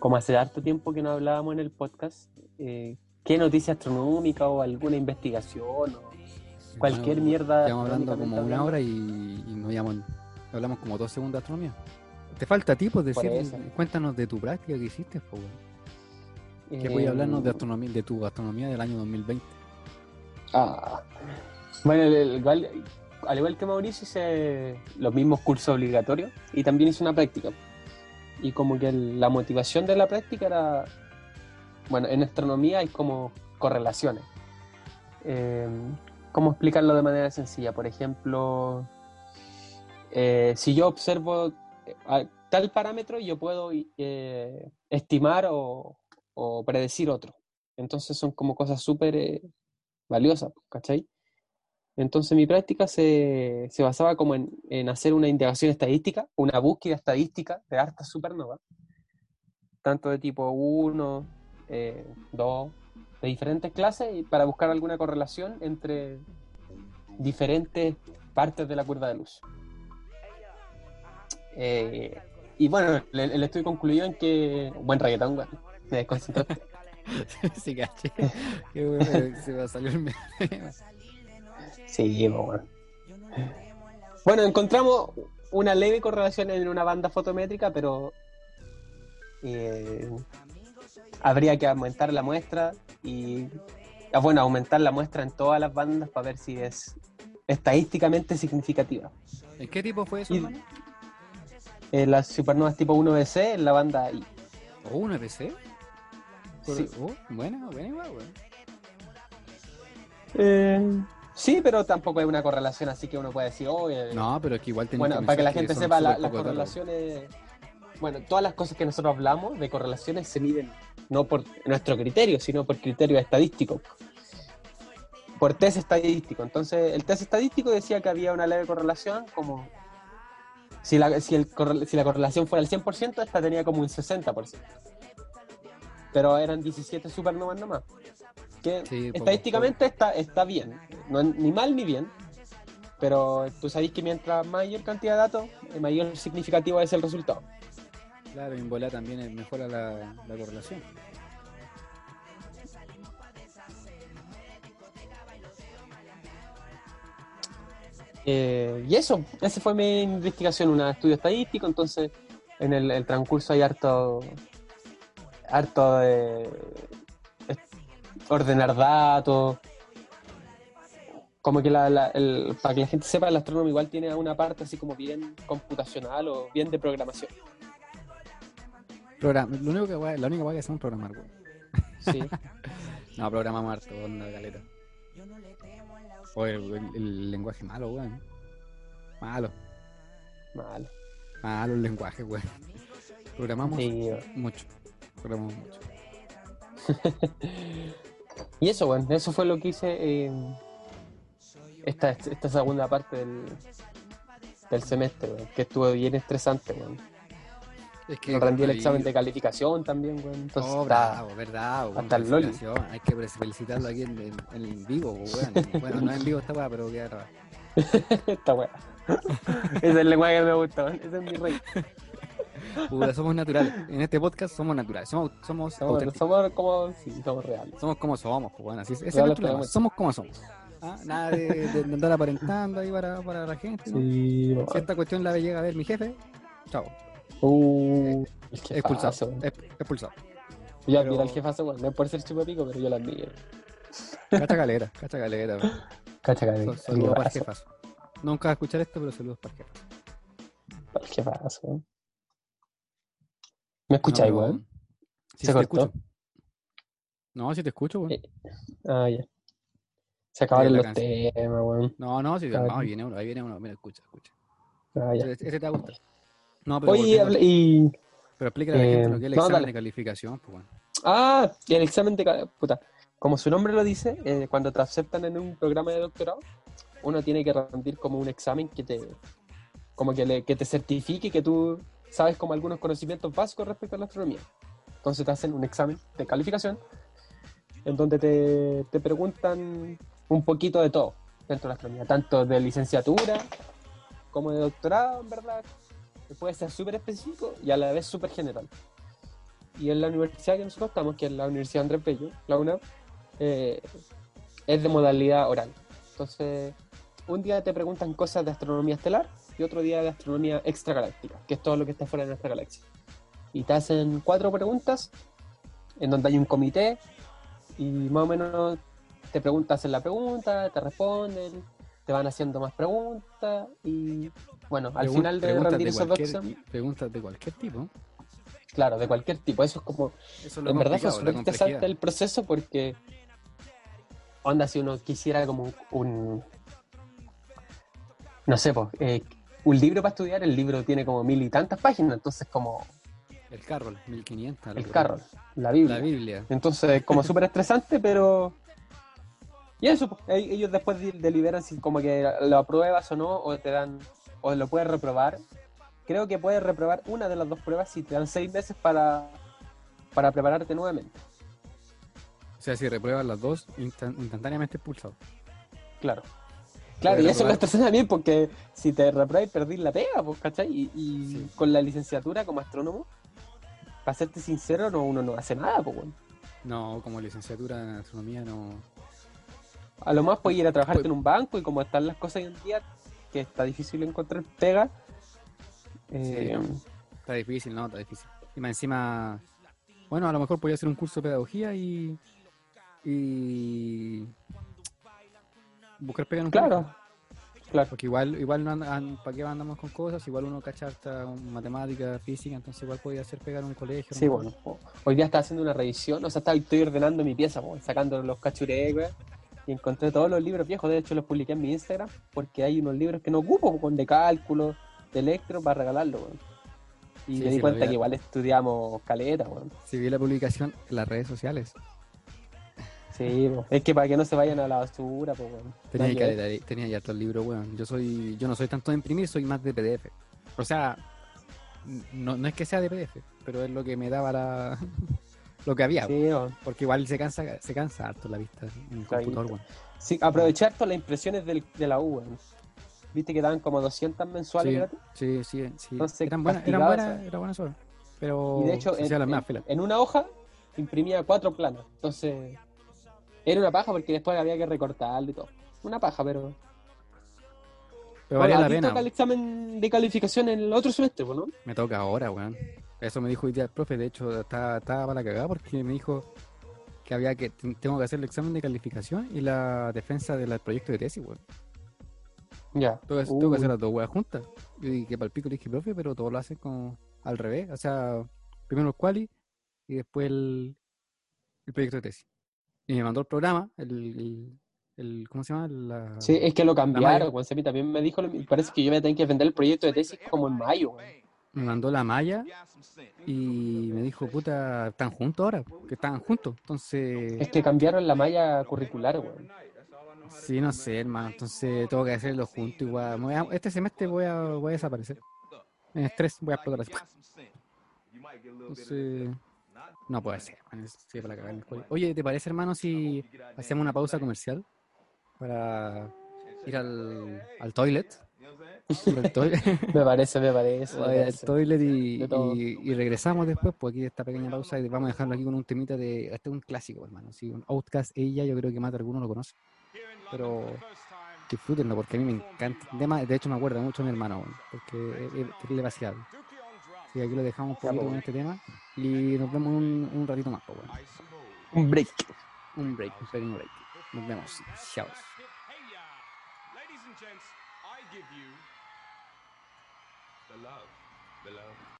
como hace harto tiempo que no hablábamos en el podcast, eh, ¿qué noticia astronómica o alguna investigación o cualquier Bueno, mierda? Llevamos hablando como una hora y, y nos llamamos, hablamos como dos segundos de astronomía. Te falta a ti, pues decir, cuéntanos de tu práctica que hiciste, pues? Que voy a hablarnos de Eh, astronomía, de tu astronomía del año 2020. Ah. Bueno, el- el- igual- al igual que Mauricio, hice los mismos cursos obligatorios y también hice una práctica. Y como que la motivación de la práctica era, bueno, en astronomía hay como correlaciones. Eh, ¿Cómo explicarlo de manera sencilla? Por ejemplo, eh, si yo observo eh, tal parámetro, yo puedo eh, estimar o, o predecir otro. Entonces son como cosas súper eh, valiosas, ¿cachai? Entonces mi práctica se, se basaba como en, en hacer una indagación estadística, una búsqueda estadística de hartas supernovas, tanto de tipo 1, 2, de diferentes clases, para buscar alguna correlación entre diferentes partes de la curva de luz. Eh, y bueno, el, el estudio concluyó en que. Buen reggaetón, weón. Me desconcentraste. sí, caché. Qué bueno, se va a salir el. Sí, pues, bueno. Bueno, encontramos una leve correlación en una banda fotométrica, pero eh, habría que aumentar la muestra y, ah, bueno, aumentar la muestra en todas las bandas para ver si es estadísticamente significativa. ¿En qué tipo fue eso, Y- hermano? Eh, las supernovas tipo 1BC en la banda I. ¿O Sí. Oh, buena, buena igual, weón. Eh, sí, pero tampoco hay una correlación así que uno puede decir, oh, eh, No, pero es que igual tenés Bueno, que para que la gente sepa, la- las correlaciones. Bueno, todas las cosas que nosotros hablamos de correlaciones se miden no por nuestro criterio, sino por criterio estadístico. Por test estadístico. Entonces, el test estadístico decía que había una leve correlación, como. Si la, si el si la correlación fuera el 100%, esta tenía como un 60%. Pero eran 17 supernovas nomás. Que Sí, poco, estadísticamente está, está bien. No ni mal ni bien. Pero tú sabes que mientras mayor cantidad de datos, eh, mayor significativo es el resultado. Claro, y en bola también mejora la, la correlación. Eh, y eso, esa fue mi investigación, un estudio estadístico, entonces en el, el transcurso hay harto, harto de ordenar datos, como que la, la- el- para que la gente sepa, el astrónomo igual tiene una parte así como bien computacional o bien de programación. Programa, lo único que, la única cosa que hacemos es programar. Sí, No, programamos harto, onda, galeta. O el, lenguaje malo, weón. Malo, malo. malo el lenguaje, weón. Programamos Sí, mucho. Programamos mucho. Y eso, bueno, eso fue lo que hice eh, esta, esta segunda parte del, del semestre, weón, que estuvo bien estresante, weón. Es que Rendí el examen de calificación también, weón. Entonces Oh, está- verdad, hasta el felicitación. Hay que felicitarlo aquí en, en- en vivo, weón. Bueno, no en vivo esta weá, pero queda grabado. esta weá. Ese es el lenguaje que me gusta. Ese es mi rey. Puta, somos naturales. En este podcast somos naturales. Somos, somos, Somos, como, sí, somos reales. Somos como somos, pues bueno, así es. Ese es Reales el problema. podemos- Somos como somos. Ah, Nada de, andar aparentando ahí para, para la gente. ¿no? Sí, Si esta cuestión la llega a ver mi jefe, chao. Uh, el Expulsado. Expulsado. Yo admiro al jefazo, weón. No es por ser chupapico, pero yo lo admiro. Cacha galera, cacha galera. weón. Cacha, El Saludos para el jefazo. Nunca vas a escuchar esto, pero saludos para el jefazo. El jefazo, weón. ¿Me escucháis, No, weón? Sí, ¿Se sí te cortó? escucho. No, sí te escucho, weón. Eh, Ah, ya. Se acabaron la los canción. temas, weón. No, no, sí, no, ahí viene uno, ahí viene uno. Mira, escucha, escucha. Ah, ya. Ese, ese te va a gustar. No, pero, Oye, y. pero explícale a la gente eh, lo que es el no, examen dale. de calificación, pues bueno. Ah, el examen de. Puta. Como su nombre lo dice, eh, cuando te aceptan en un programa de doctorado, uno tiene que rendir como un examen que te. Como que, le- que te certifique que tú sabes como algunos conocimientos básicos respecto a la astronomía. Entonces te hacen un examen de calificación en donde te, te preguntan un poquito de todo dentro de la astronomía, tanto de licenciatura como de doctorado, en verdad. Puede ser súper específico y a la vez súper general. Y en la universidad que nosotros estamos, que es la Universidad Andrés Bello, la UNAM, eh, es de modalidad oral. Entonces, un día te preguntan cosas de astronomía estelar y otro día de astronomía extragaláctica, que es todo lo que está fuera de nuestra galaxia. Y te hacen cuatro preguntas, en donde hay un comité, y más o menos te preguntas en la pregunta, te responden, te van haciendo más preguntas, y bueno, al Pregun- final de rendir esos dos exámenes, Preguntas de cualquier tipo. claro, de cualquier tipo, eso es como Eso es en verdad fue súper interesante el proceso porque onda si uno quisiera como un, un- no sé pues, eh, un libro para estudiar el libro tiene como mil y tantas páginas entonces como El carro, 1500. el loco. carro la Biblia La Biblia. entonces como súper estresante pero y eso pues, ellos después de- deliberan si como que lo apruebas o no o te dan o lo puedes reprobar creo que puedes reprobar una de las dos pruebas si te dan seis meses para para prepararte nuevamente O sea, si repruebas las dos, instan- instantáneamente expulsado. Claro. Claro, y eso estás haciendo bien porque si te reprobáis perdís la pega, pues, ¿cachai? Y, y Sí. con la licenciatura como astrónomo, para serte sincero, no, uno no hace nada, pues. No, como licenciatura en astronomía no. A lo más puedes ir a trabajarte Pues- en un banco y como están las cosas hoy en día, que está difícil encontrar pega. eh, Está difícil, no, está difícil. Y más encima, bueno, a lo mejor podía hacer un curso de pedagogía y. y. buscar pega en un claro, colegio. claro. Porque igual, igual no andan, ¿para qué andamos con cosas? Igual uno cacha harta matemática, física, entonces igual podía hacer pegar en un colegio. Sí, ¿no? bueno. Hoy día estaba haciendo una revisión, o sea, estaba, estoy ordenando mi pieza, sacando los cachurés, weón, y encontré todos los libros viejos. De hecho, los publiqué en mi Instagram porque hay unos libros que no ocupo, con de cálculo, de electro, para regalarlo, weón. Y Sí, me sí, di cuenta que igual estudiamos caleta, weón. Si vi la publicación en las redes sociales, Sí, po. es que para que no se vayan a la basura, pues, weón. tenía, que ver. tenía ya todo el libro, weón. Yo soy, yo no soy tanto de imprimir, soy más de PDF. O sea, no, no es que sea de PDF, pero es lo que me daba la lo que había. Sí. Porque igual se cansa, se cansa harto la vista en el computador, weón. Sí, aprovechar todas las impresiones del- de la U, weón. Viste que daban como 200 mensuales Sí, gratis. sí, sí, sí. Entonces, eran buenas, eran buenas, eran buenas horas. Pero Y de hecho, en, una hoja imprimía cuatro planos. Entonces, era una paja porque después había que recortarlo y todo. Una paja, pero. Pero Bueno, valía la pena. el examen de calificación en el otro semestre, pues, ¿no? Me toca ahora, weón. Eso me dijo hoy día el profe. De hecho, estaba, estaba para la cagada porque me dijo que había que ten- tengo que hacer el examen de calificación y la defensa del proyecto de tesis, weón. Ya. Tengo, que- tengo que hacer las dos weas juntas. Yo dije que para el pico le dije, profe, pero todo lo hacen como al revés. O sea, primero el quali y después el, el proyecto de tesis. Y me mandó el programa, el, el, el- ¿cómo se llama? La- Sí, es que lo cambiaron, Juan Semi también me dijo, parece que yo voy a tener que vender el proyecto de tesis como en mayo. Me mandó la malla y me dijo, puta, están juntos ahora, que están juntos. Entonces, Es que cambiaron la malla curricular, weón. sí, no sé, hermano. Entonces, tengo que hacerlo junto igual. A- este semestre voy a, voy a desaparecer. En estrés, voy a explotar así. Entonces, no puede ser, man, es- sí, para cagar en el cuello. Oye, ¿te parece, hermano, si hacemos una pausa comercial para ir al, al toilet? Me parece, me parece. al toilet y, y- y regresamos después, pues aquí esta pequeña pausa y vamos a dejarlo aquí con un temita de. Este es un clásico, hermano. Sí, un Outcast, ella, yo creo que más de alguno lo conoce. Pero disfrútenlo porque a mí me encanta. De, de hecho, me acuerda mucho a mi hermano, porque es, es terrible vaciado. Que aquí lo dejamos un poquito con este tema y nos vemos un, un ratito más, pues, bueno. Un break. Un break, un pequeño break. Nos vemos. Chao. Give you the love, the love.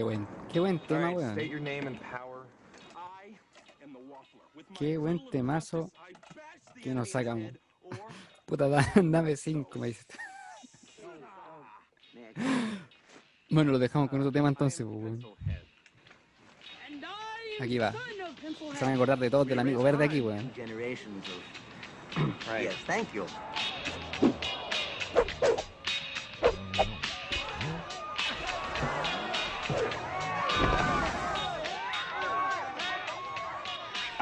Qué buen, qué buen tema, weón. Qué buen temazo que nos sacamos. Puta, da- dame cinco, me dice. Bueno, lo dejamos con otro tema entonces, pues, weón. Aquí va. Se van a acordar de todos del amigo verde aquí, weón. Generations of. Right. Yes, thank you.